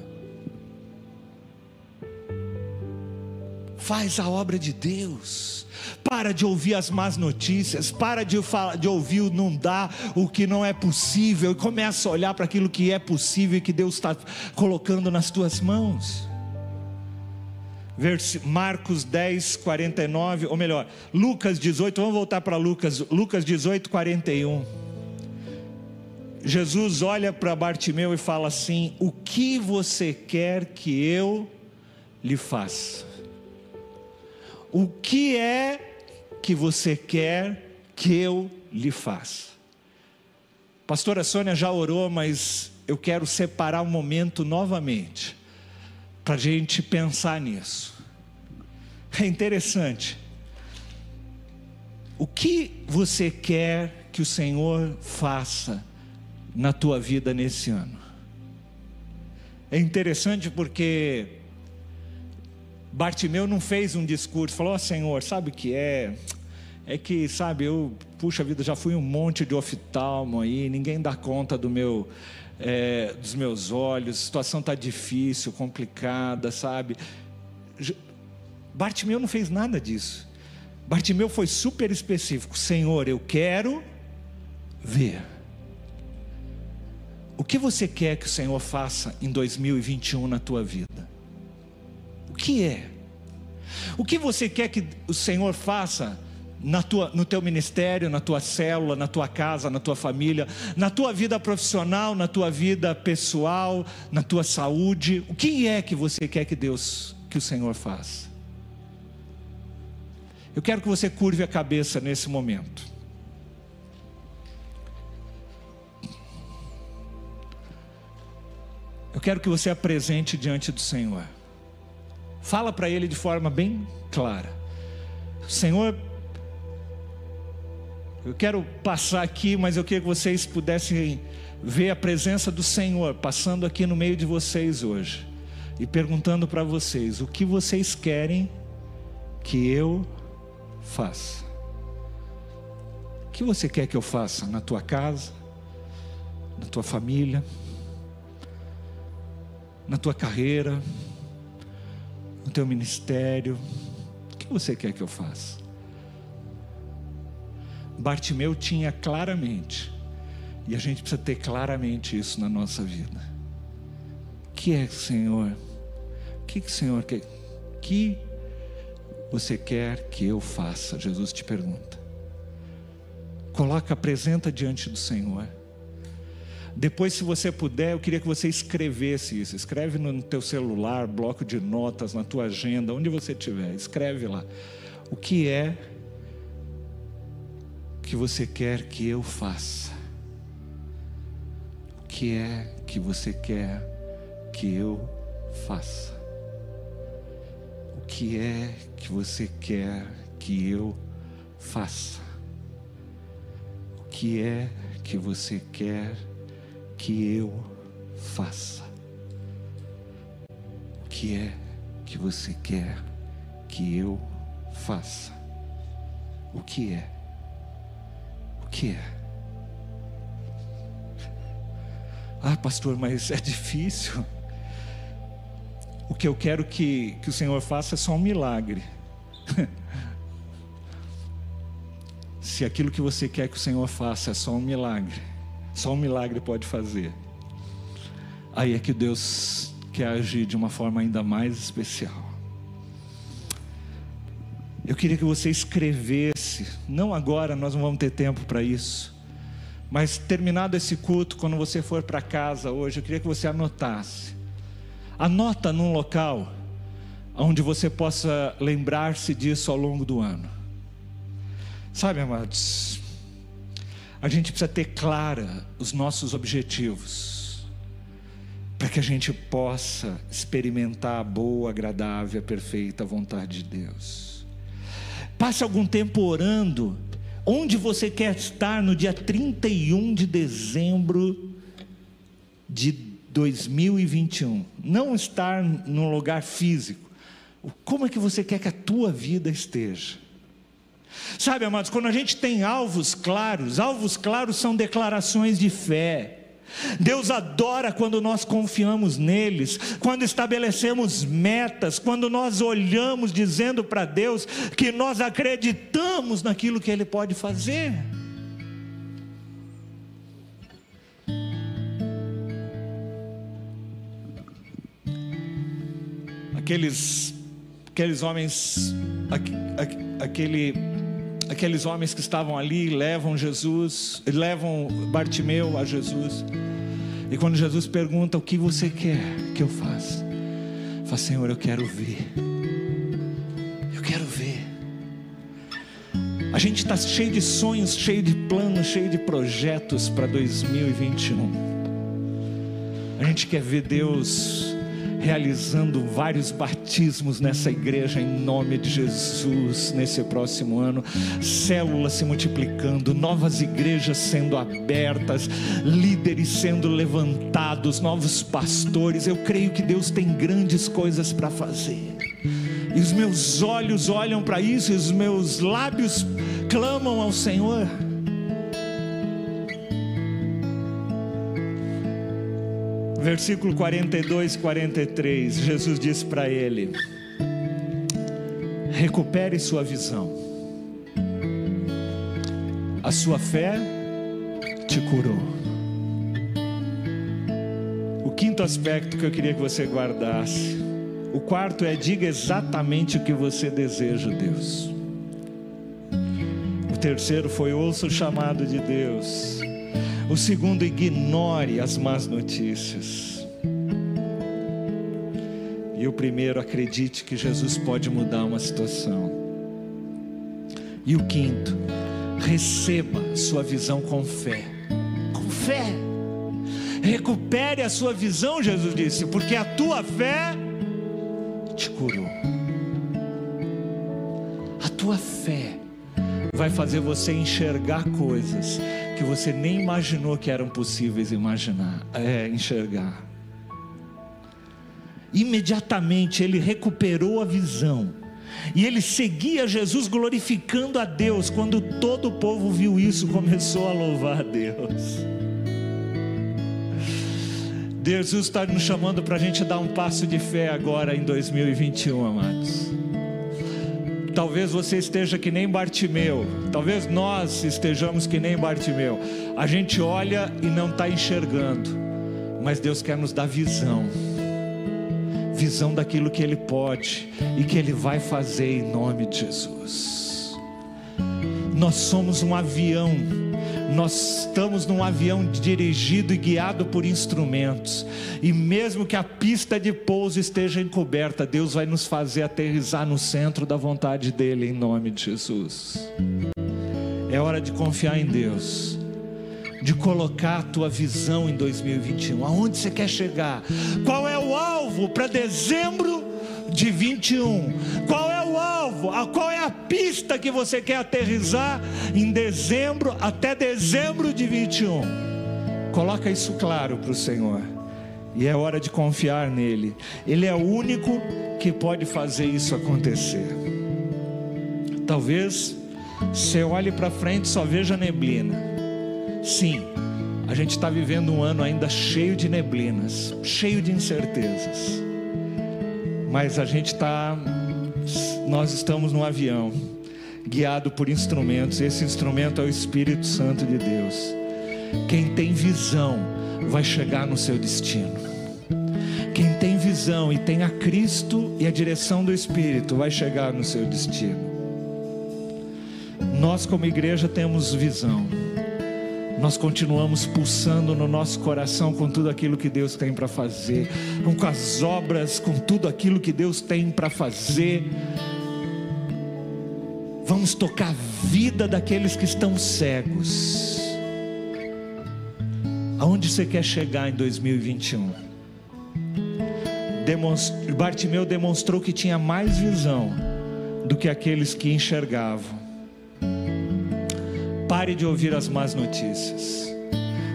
Faz a obra de Deus. Para de ouvir as más notícias. Para de, de ouvir o não dá, o que não é possível. E começa a olhar para aquilo que é possível e que Deus está colocando nas tuas mãos. Versi- Marcos 10, 49, ou melhor, Lucas 18, vamos voltar para Lucas, Lucas 18, 41. Jesus olha para Bartimeu e fala assim: O que você quer que eu lhe faça? O que é que você quer que eu lhe faça? Pastora Sônia já orou, mas eu quero separar um momento novamente para a gente pensar nisso. É interessante. O que você quer que o Senhor faça na tua vida nesse ano? É interessante porque Bartimeu não fez um discurso, falou: oh, Senhor, sabe o que é? É que, sabe, eu, puxa vida, já fui um monte de oftalmo aí, ninguém dá conta do meu, é, dos meus olhos, a situação está difícil, complicada, sabe? Bartimeu não fez nada disso. Bartimeu foi super específico: Senhor, eu quero ver. O que você quer que o Senhor faça em 2021 na tua vida? Que é? O que você quer que o Senhor faça na tua, no teu ministério, na tua célula, na tua casa, na tua família, na tua vida profissional, na tua vida pessoal, na tua saúde? O que é que você quer que Deus, que o Senhor faça? Eu quero que você curve a cabeça nesse momento. Eu quero que você apresente diante do Senhor. Fala para Ele de forma bem clara: Senhor, eu quero passar aqui, mas eu queria que vocês pudessem ver a presença do Senhor passando aqui no meio de vocês hoje e perguntando para vocês: o que vocês querem que eu faça? O que você quer que eu faça na tua casa, na tua família, na tua carreira, no teu ministério? O que você quer que eu faça? Bartimeu tinha claramente, e a gente precisa ter claramente isso na nossa vida. O que é, Senhor? O que, que Senhor quer? Que você quer que eu faça? Jesus te pergunta. Coloca, apresenta diante do Senhor. Depois, se você puder, eu queria que você escrevesse isso. Escreve no teu celular, bloco de notas, na tua agenda, onde você estiver. Escreve lá. O que é que você quer que eu faça? O que é que você quer que eu faça? O que é que você quer que eu faça? O que é que você quer que eu faça? O que é que você quer que eu faça? O que é? O que é? Ah, pastor, mas é difícil. O que eu quero que, que o Senhor faça é só um milagre. [LAUGHS] se aquilo que você quer que o Senhor faça é só um milagre, só um milagre pode fazer, aí é que Deus quer agir de uma forma ainda mais especial. Eu queria que você escrevesse, não agora, nós não vamos ter tempo para isso, mas terminado esse culto, quando você for para casa hoje, eu queria que você anotasse. Anota num local onde você possa lembrar-se disso ao longo do ano. Sabe, amados, a gente precisa ter clara os nossos objetivos, para que a gente possa experimentar a boa, agradável, perfeita vontade de Deus. Passe algum tempo orando, onde você quer estar no dia 31 de dezembro de 2021. Não estar num lugar físico. Como é que você quer que a tua vida esteja? Sabe, amados, quando a gente tem alvos claros, alvos claros são declarações de fé. Deus adora quando nós confiamos neles, quando estabelecemos metas, quando nós olhamos dizendo para Deus que nós acreditamos naquilo que Ele pode fazer. Aqueles, aqueles homens, aquele aqueles homens que estavam ali levam Jesus, levam Bartimeu a Jesus. E quando Jesus pergunta o que você quer que eu faça, fala Senhor, eu quero ver. Eu quero ver. A gente está cheio de sonhos, cheio de planos, cheio de projetos para 2021. A gente quer ver Deus realizando vários batismos nessa igreja em nome de Jesus nesse próximo ano, células se multiplicando, novas igrejas sendo abertas, líderes sendo levantados, novos pastores. Eu creio que Deus tem grandes coisas para fazer. E os meus olhos olham para isso, e os meus lábios clamam ao Senhor. Versículo 42 e 43, Jesus disse para ele: recupere sua visão, a sua fé te curou. O quinto aspecto que eu queria que você guardasse, o quarto é diga exatamente o que você deseja, Deus. O terceiro foi ouça o chamado de Deus. O segundo, ignore as más notícias. E o primeiro, acredite que Jesus pode mudar uma situação. E o quinto, receba sua visão com fé. Com fé. Recupere a sua visão, Jesus disse, porque a tua fé te curou. A tua fé vai fazer você enxergar coisas que você nem imaginou que eram possíveis imaginar, é, enxergar. Imediatamente ele recuperou a visão. E ele seguia Jesus glorificando a Deus. Quando todo o povo viu isso, começou a louvar a Deus. Jesus está nos chamando para a gente dar um passo de fé agora em 2021, amados. Talvez você esteja que nem Bartimeu, talvez nós estejamos que nem Bartimeu. A gente olha e não está enxergando, mas Deus quer nos dar visão visão daquilo que Ele pode e que Ele vai fazer em nome de Jesus. Nós somos um avião nós estamos num avião dirigido e guiado por instrumentos, e mesmo que a pista de pouso esteja encoberta, Deus vai nos fazer aterrizar no centro da vontade dEle, em nome de Jesus. É hora de confiar em Deus, de colocar a tua visão em 2021. Aonde você quer chegar? Qual é o alvo para dezembro de 21? Qual é alvo? Qual é a pista que você quer aterrizar em dezembro até dezembro de 21? Coloca isso claro para o Senhor. E é hora de confiar nele. Ele é o único que pode fazer isso acontecer. Talvez você olhe para frente e só veja neblina. Sim, a gente está vivendo um ano ainda cheio de neblinas, cheio de incertezas mas a gente está, nós estamos no avião guiado por instrumentos. Esse instrumento é o Espírito Santo de Deus. Quem tem visão vai chegar no seu destino. Quem tem visão e tem a Cristo e a direção do Espírito vai chegar no seu destino. Nós, como igreja, temos visão. Nós continuamos pulsando no nosso coração com tudo aquilo que Deus tem para fazer, com as obras, com tudo aquilo que Deus tem para fazer. Vamos tocar a vida daqueles que estão cegos. Aonde você quer chegar em 2021? Demonst... Bartimeu demonstrou que tinha mais visão do que aqueles que enxergavam. Pare de ouvir as más notícias.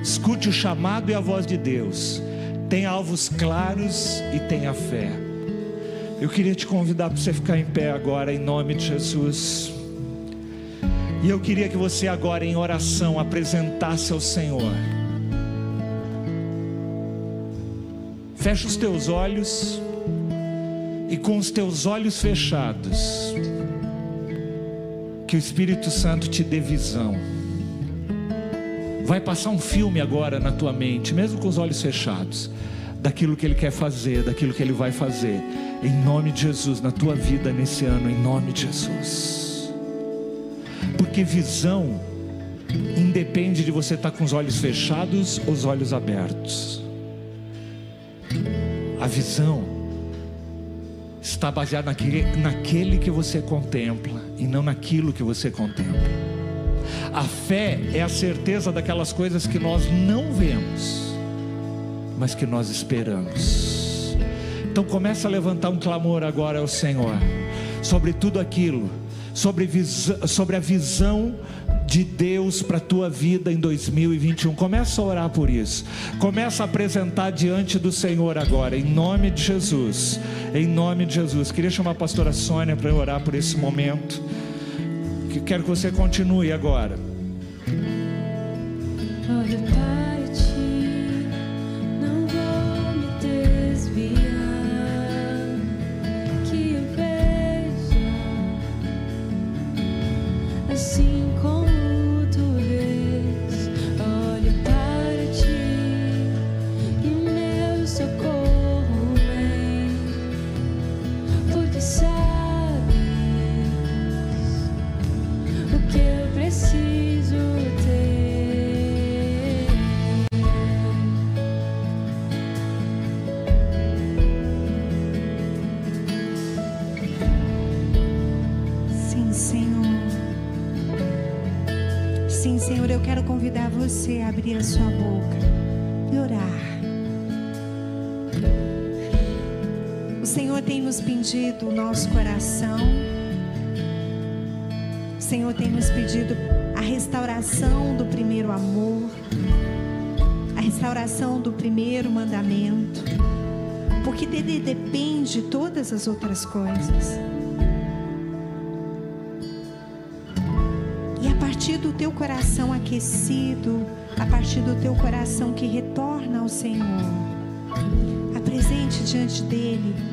Escute o chamado e a voz de Deus. Tenha alvos claros e tenha fé. Eu queria te convidar para você ficar em pé agora, em nome de Jesus. E eu queria que você agora, em oração, apresentasse ao Senhor. Feche os teus olhos e com os teus olhos fechados, que o Espírito Santo te dê visão. Vai passar um filme agora na tua mente, mesmo com os olhos fechados, daquilo que Ele quer fazer, daquilo que Ele vai fazer, em nome de Jesus, na tua vida nesse ano, em nome de Jesus. Porque visão independe de você estar com os olhos fechados ou os olhos abertos. A visão está baseada naquele, naquele que você contempla e não naquilo que você contempla. A fé é a certeza daquelas coisas que nós não vemos, mas que nós esperamos. Então começa a levantar um clamor agora ao Senhor sobre tudo aquilo, sobre, sobre a visão de Deus para a tua vida em 2021. Começa a orar por isso. Começa a apresentar diante do Senhor agora, em nome de Jesus. Em nome de Jesus. Queria chamar a pastora Sônia para orar por esse momento. Que quero que você continue agora. Olho o nosso coração. Senhor tem nos pedido a restauração do primeiro amor, a restauração do primeiro mandamento, porque dele depende todas as outras coisas. E a partir do teu coração aquecido, a partir do teu coração que retorna ao Senhor, apresente diante dele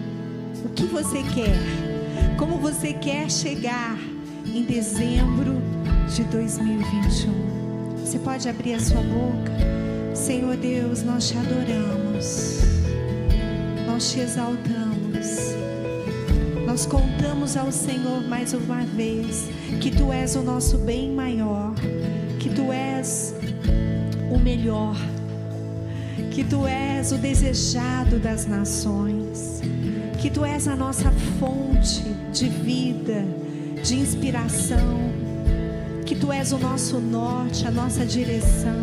que você quer, como você quer chegar em dezembro de 2021. Você pode abrir a sua boca, Senhor Deus, nós te adoramos, nós te exaltamos. Nós contamos ao Senhor mais uma vez que Tu és o nosso bem maior, que Tu és o melhor, que Tu és o desejado das nações, que Tu és a nossa fonte de vida, de inspiração, que Tu és o nosso norte, a nossa direção.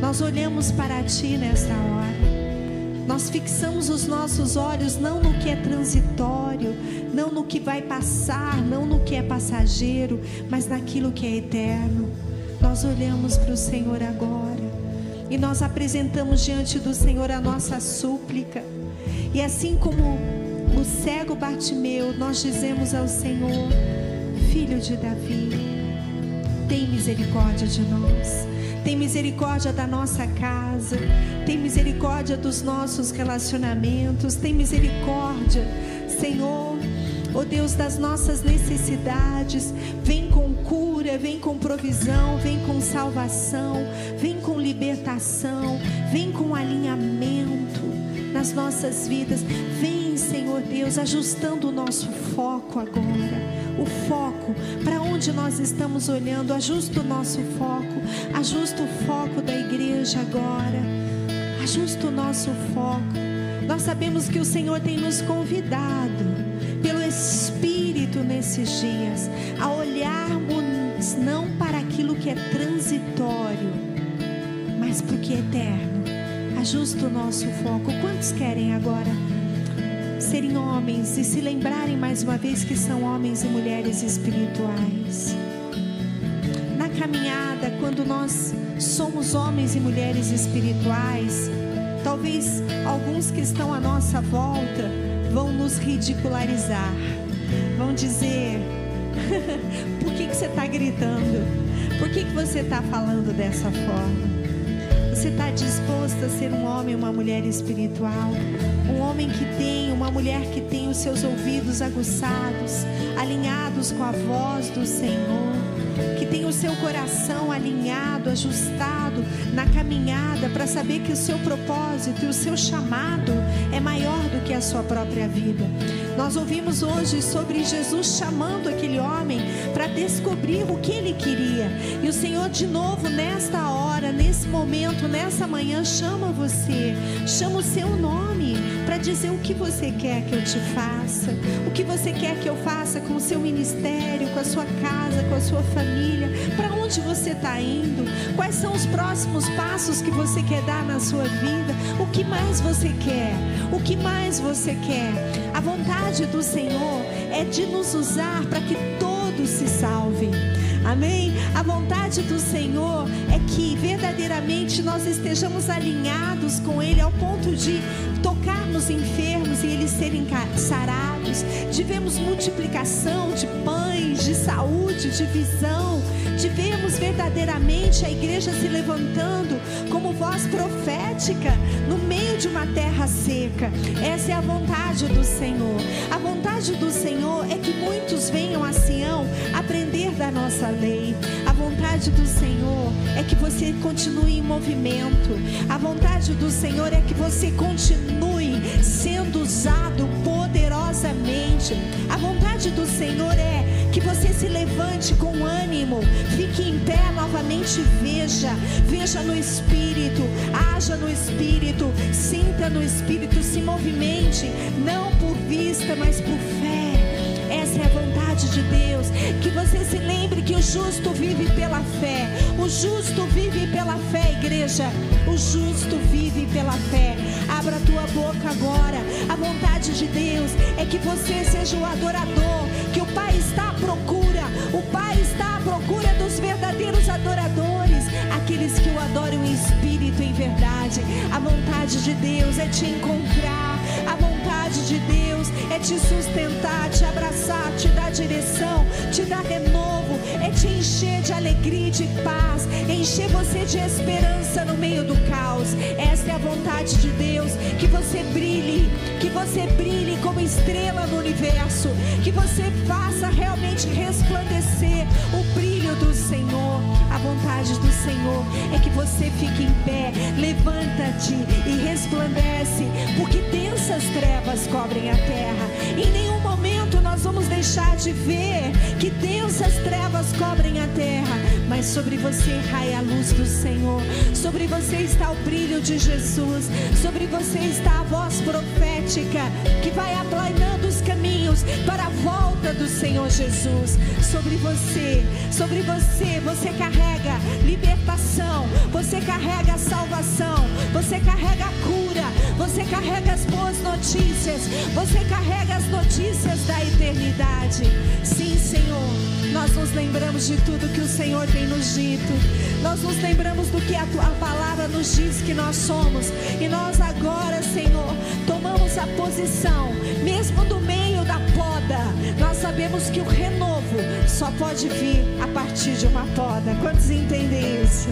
Nós olhamos para Ti nesta hora. Nós fixamos os nossos olhos não no que é transitório, não no que vai passar, não no que é passageiro, mas naquilo que é eterno. Nós olhamos para o Senhor agora e nós apresentamos diante do Senhor a nossa súplica. E assim como o cego Bartimeu, nós dizemos ao Senhor: Filho de Davi, tem misericórdia de nós. Tem misericórdia da nossa casa, tem misericórdia dos nossos relacionamentos, tem misericórdia, Senhor, ó Deus, das nossas necessidades. Vem com cura, vem com provisão, vem com salvação, vem com libertação, vem com alinhamento nas nossas vidas. Vem, Senhor Deus, ajustando o nosso foco agora. O foco, para onde nós estamos olhando, ajusta o nosso foco, ajusta o foco da igreja agora, ajusta o nosso foco. Nós sabemos que o Senhor tem nos convidado, pelo Espírito nesses dias, a olharmos não para aquilo que é transitório, mas para o que é eterno. Ajusta o nosso foco. Quantos querem agora serem homens e se lembrarem mais uma vez que são homens e mulheres espirituais? Na caminhada, quando nós somos homens e mulheres espirituais, talvez alguns que estão à nossa volta vão nos ridicularizar, vão dizer: [LAUGHS] por que, que você está gritando? Por que, que você está falando dessa forma? Você está disposto a ser um homem, uma mulher espiritual? Um homem que tem, uma mulher que tem os seus ouvidos aguçados, alinhados com a voz do Senhor, que tem o seu coração alinhado, ajustado na caminhada para saber que o seu propósito e o seu chamado é maior do que a sua própria vida. Nós ouvimos hoje sobre Jesus chamando aquele homem para descobrir o que ele queria. E o Senhor, de novo, nesta hora, nesse momento, nessa manhã, chama você, chama o seu nome para dizer o que você quer que eu te faça, o que você quer que eu faça com o seu ministério, com a sua casa, com a sua família, para onde você está indo, quais são os próximos passos que você quer dar na sua vida, o que mais você quer, o que mais você quer. A vontade do Senhor é de nos usar para que todos se salvem. Amém? A vontade do Senhor é que verdadeiramente nós estejamos alinhados com Ele ao ponto de tocar nos enfermos e eles serem sarados, de vermos multiplicação de pães, de saúde, de visão, de vermos verdadeiramente a igreja se levantando como voz profética no meio de uma terra seca. Essa é a vontade do Senhor. A vontade do Senhor é que muitos venham a Sião aprender da nossa lei. Vontade do Senhor é que você continue em movimento. A vontade do Senhor é que você continue sendo usado poderosamente. A vontade do Senhor é que você se levante com ânimo, fique em pé novamente, veja, veja no espírito, haja no espírito, sinta no espírito, se movimente, não por vista, mas por fé. Essa é a vontade de Deus. Que você se lembre que o justo vive pela fé. O justo vive pela fé, igreja. O justo vive pela fé. Abra a tua boca agora. A vontade de Deus é que você seja o adorador. Que o Pai está à procura. O Pai está à procura dos verdadeiros adoradores. Aqueles que o adoram em espírito e em verdade. A vontade de Deus é te encontrar. A vontade de Deus é te sustentar, te abraçar, te dar direção, te dar renovo, é te encher de alegria e de paz, encher você de esperança no meio do caos. Essa é a vontade de Deus, que você brilhe, que você brilhe como estrela no universo, que você faça realmente resplandecer o brilho do Senhor. Vontade do Senhor é que você fique em pé, levanta-te e resplandece, porque densas trevas cobrem a terra. Em nenhum momento nós vamos deixar de ver que densas trevas cobrem a terra, mas sobre você raia a luz do Senhor, sobre você está o brilho de Jesus, sobre você está a voz profética que vai aplanando os caminhos para a volta do Senhor Jesus. Sobre você, sobre você, você carrega libertação, você carrega salvação, você carrega cura, você carrega as boas notícias, você carrega as notícias da eternidade. Sim, Senhor, nós nos lembramos de tudo que o Senhor tem nos dito, nós nos lembramos do que a tua palavra nos diz que nós somos, e nós agora, Senhor, tomamos a posição, mesmo poda, nós sabemos que o renovo só pode vir a partir de uma poda. Quantos entendem isso?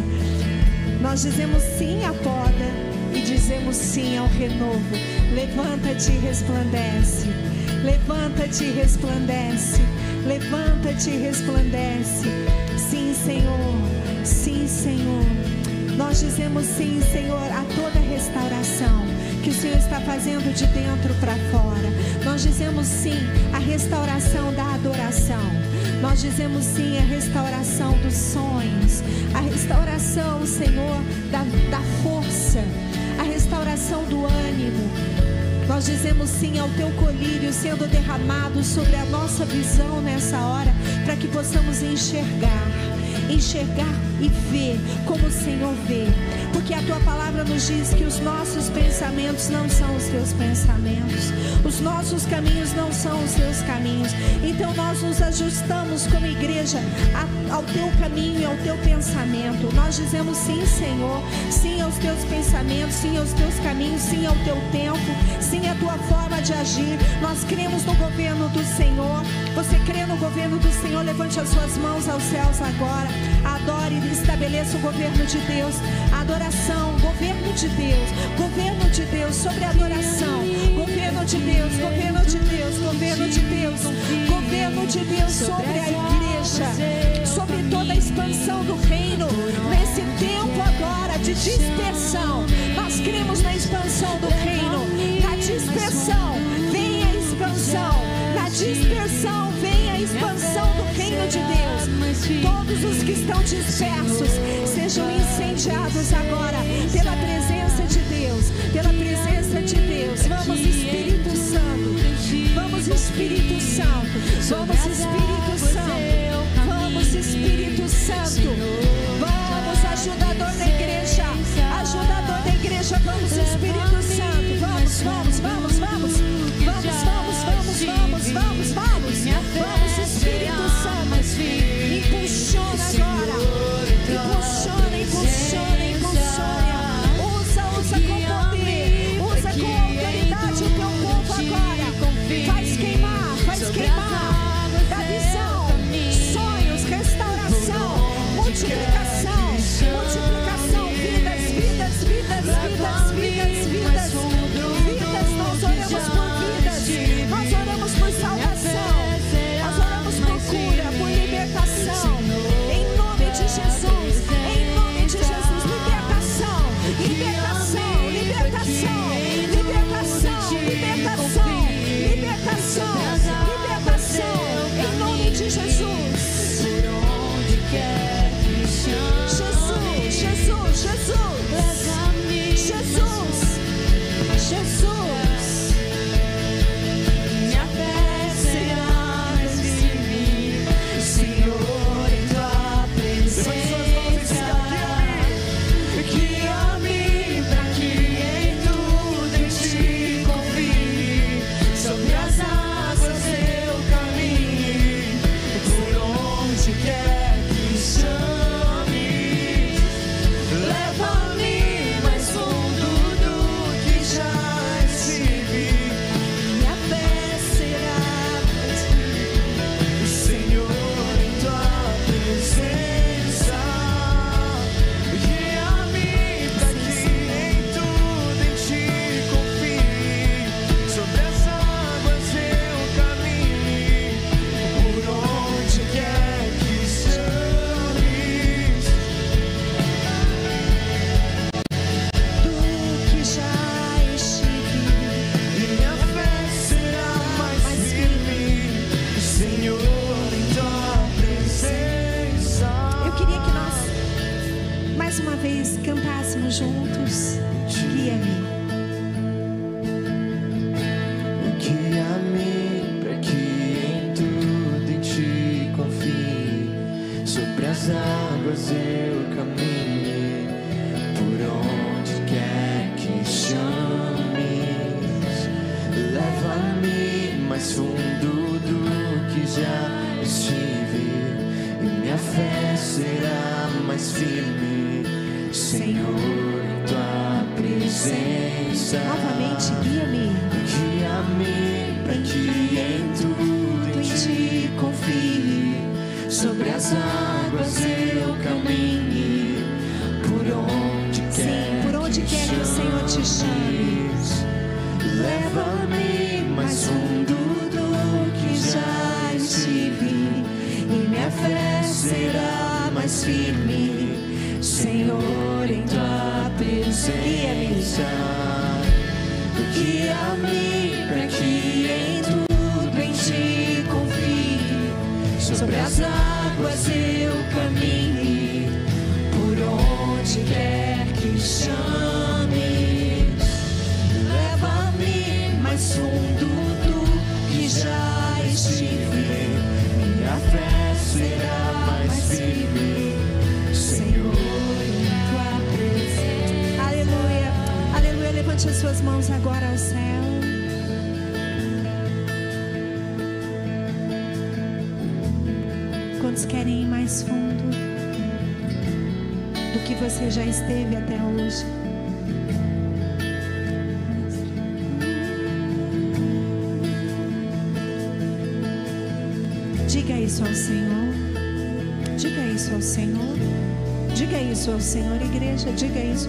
Nós dizemos sim à poda e dizemos sim ao renovo. Levanta-te e resplandece. Levanta-te e resplandece. Levanta-te e resplandece. Sim, Senhor. Sim, Senhor. Nós dizemos sim, Senhor, a toda restauração que o Senhor está fazendo de dentro para fora. Nós dizemos sim à restauração da adoração. Nós dizemos sim à restauração dos sonhos, a restauração, Senhor, da, da força, a restauração do ânimo. Nós dizemos sim ao teu colírio sendo derramado sobre a nossa visão nessa hora, para que possamos enxergar enxergar e ver como o Senhor vê. Porque a tua palavra nos diz que os nossos pensamentos não são os teus pensamentos, os nossos caminhos não são os teus caminhos. Então nós nos ajustamos como igreja ao teu caminho e ao teu pensamento. Nós dizemos sim, Senhor, sim aos teus pensamentos, sim aos teus caminhos, sim ao teu tempo, sim à tua forma de agir. Nós cremos no governo do Senhor. Você crê no governo do Senhor? Levante as suas mãos aos céus agora. Adore e estabeleça o governo de Deus. Adoração, governo de Deus. Governo de Deus sobre a adoração. Governo de Deus, governo de Deus, governo de Deus. Governo de Deus sobre a igreja. Sobre toda a expansão do reino. Nesse tempo agora de dispersão. Nós cremos na expansão do reino. Dispersão, vem a expansão. Na dispersão, vem a expansão do reino de Deus. Todos os que estão dispersos sejam incendiados agora pela presença de Deus, pela presença de Deus. Vamos, Espírito Santo. Vamos, Espírito Santo. Vamos, Espírito Santo. Vamos, Espírito Santo. Vamos, ajudador da igreja. Ajudador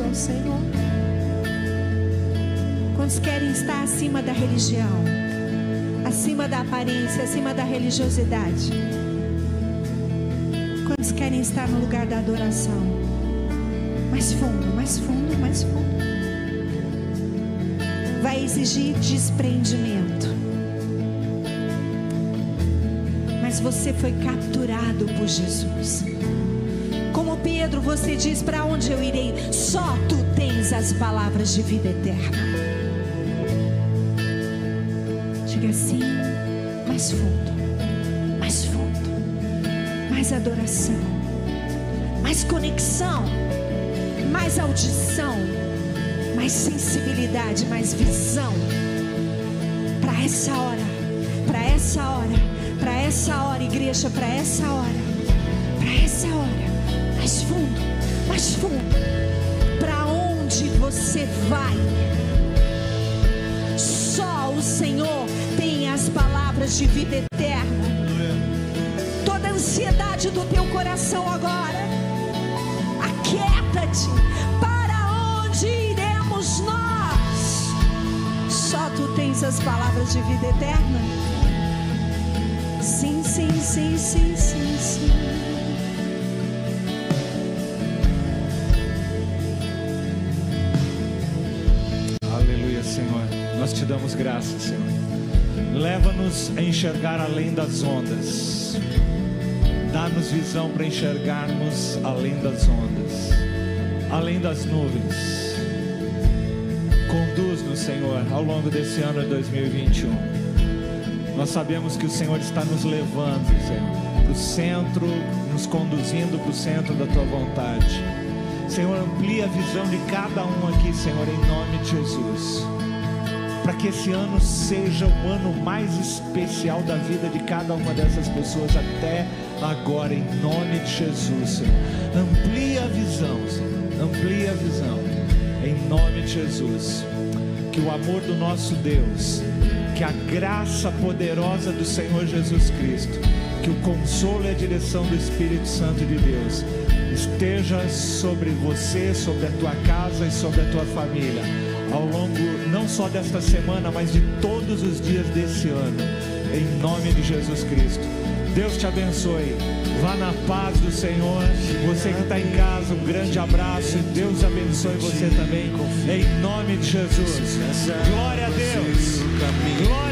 Ao Senhor. Quantos querem estar acima da religião, acima da aparência, acima da religiosidade? Quantos querem estar no lugar da adoração? Mais fundo, mais fundo, mais fundo. Vai exigir desprendimento. Mas você foi capturado por Jesus. Você diz: Para onde eu irei? Só tu tens as palavras de vida eterna. Diga assim, mais fundo, mais fundo, mais adoração, mais conexão, mais audição, mais sensibilidade, mais visão. Para essa hora, para essa hora, para essa hora, igreja, para essa hora, vai? Só o Senhor tem as palavras de vida eterna. Toda a ansiedade do teu coração agora, aquieta-te. Para onde iremos nós? Só tu tens as palavras de vida eterna. Sim, sim, sim, sim, sim, sim. Leva-nos a enxergar além das ondas. Dá-nos visão para enxergarmos além das ondas, além das nuvens. Conduz-nos, Senhor, ao longo desse ano de 2021. Nós sabemos que o Senhor está nos levando, Senhor, para o centro, nos conduzindo para o centro da tua vontade. Senhor, amplia a visão de cada um aqui, Senhor, em nome de Jesus. Para que esse ano seja o ano mais especial da vida de cada uma dessas pessoas até agora, em nome de Jesus, Senhor. Amplia a visão, Senhor. Amplia a visão, em nome de Jesus. Que o amor do nosso Deus, que a graça poderosa do Senhor Jesus Cristo, que o consolo e a direção do Espírito Santo de Deus esteja sobre você, sobre a tua casa e sobre a tua família, ao longo não só desta semana, mas de todos os dias desse ano, em nome de Jesus Cristo. Deus te abençoe. Vá na paz do Senhor. Você que está em casa, um grande abraço. e Deus abençoe você também. Em nome de Jesus. Glória a Deus. Glória a Deus. Glória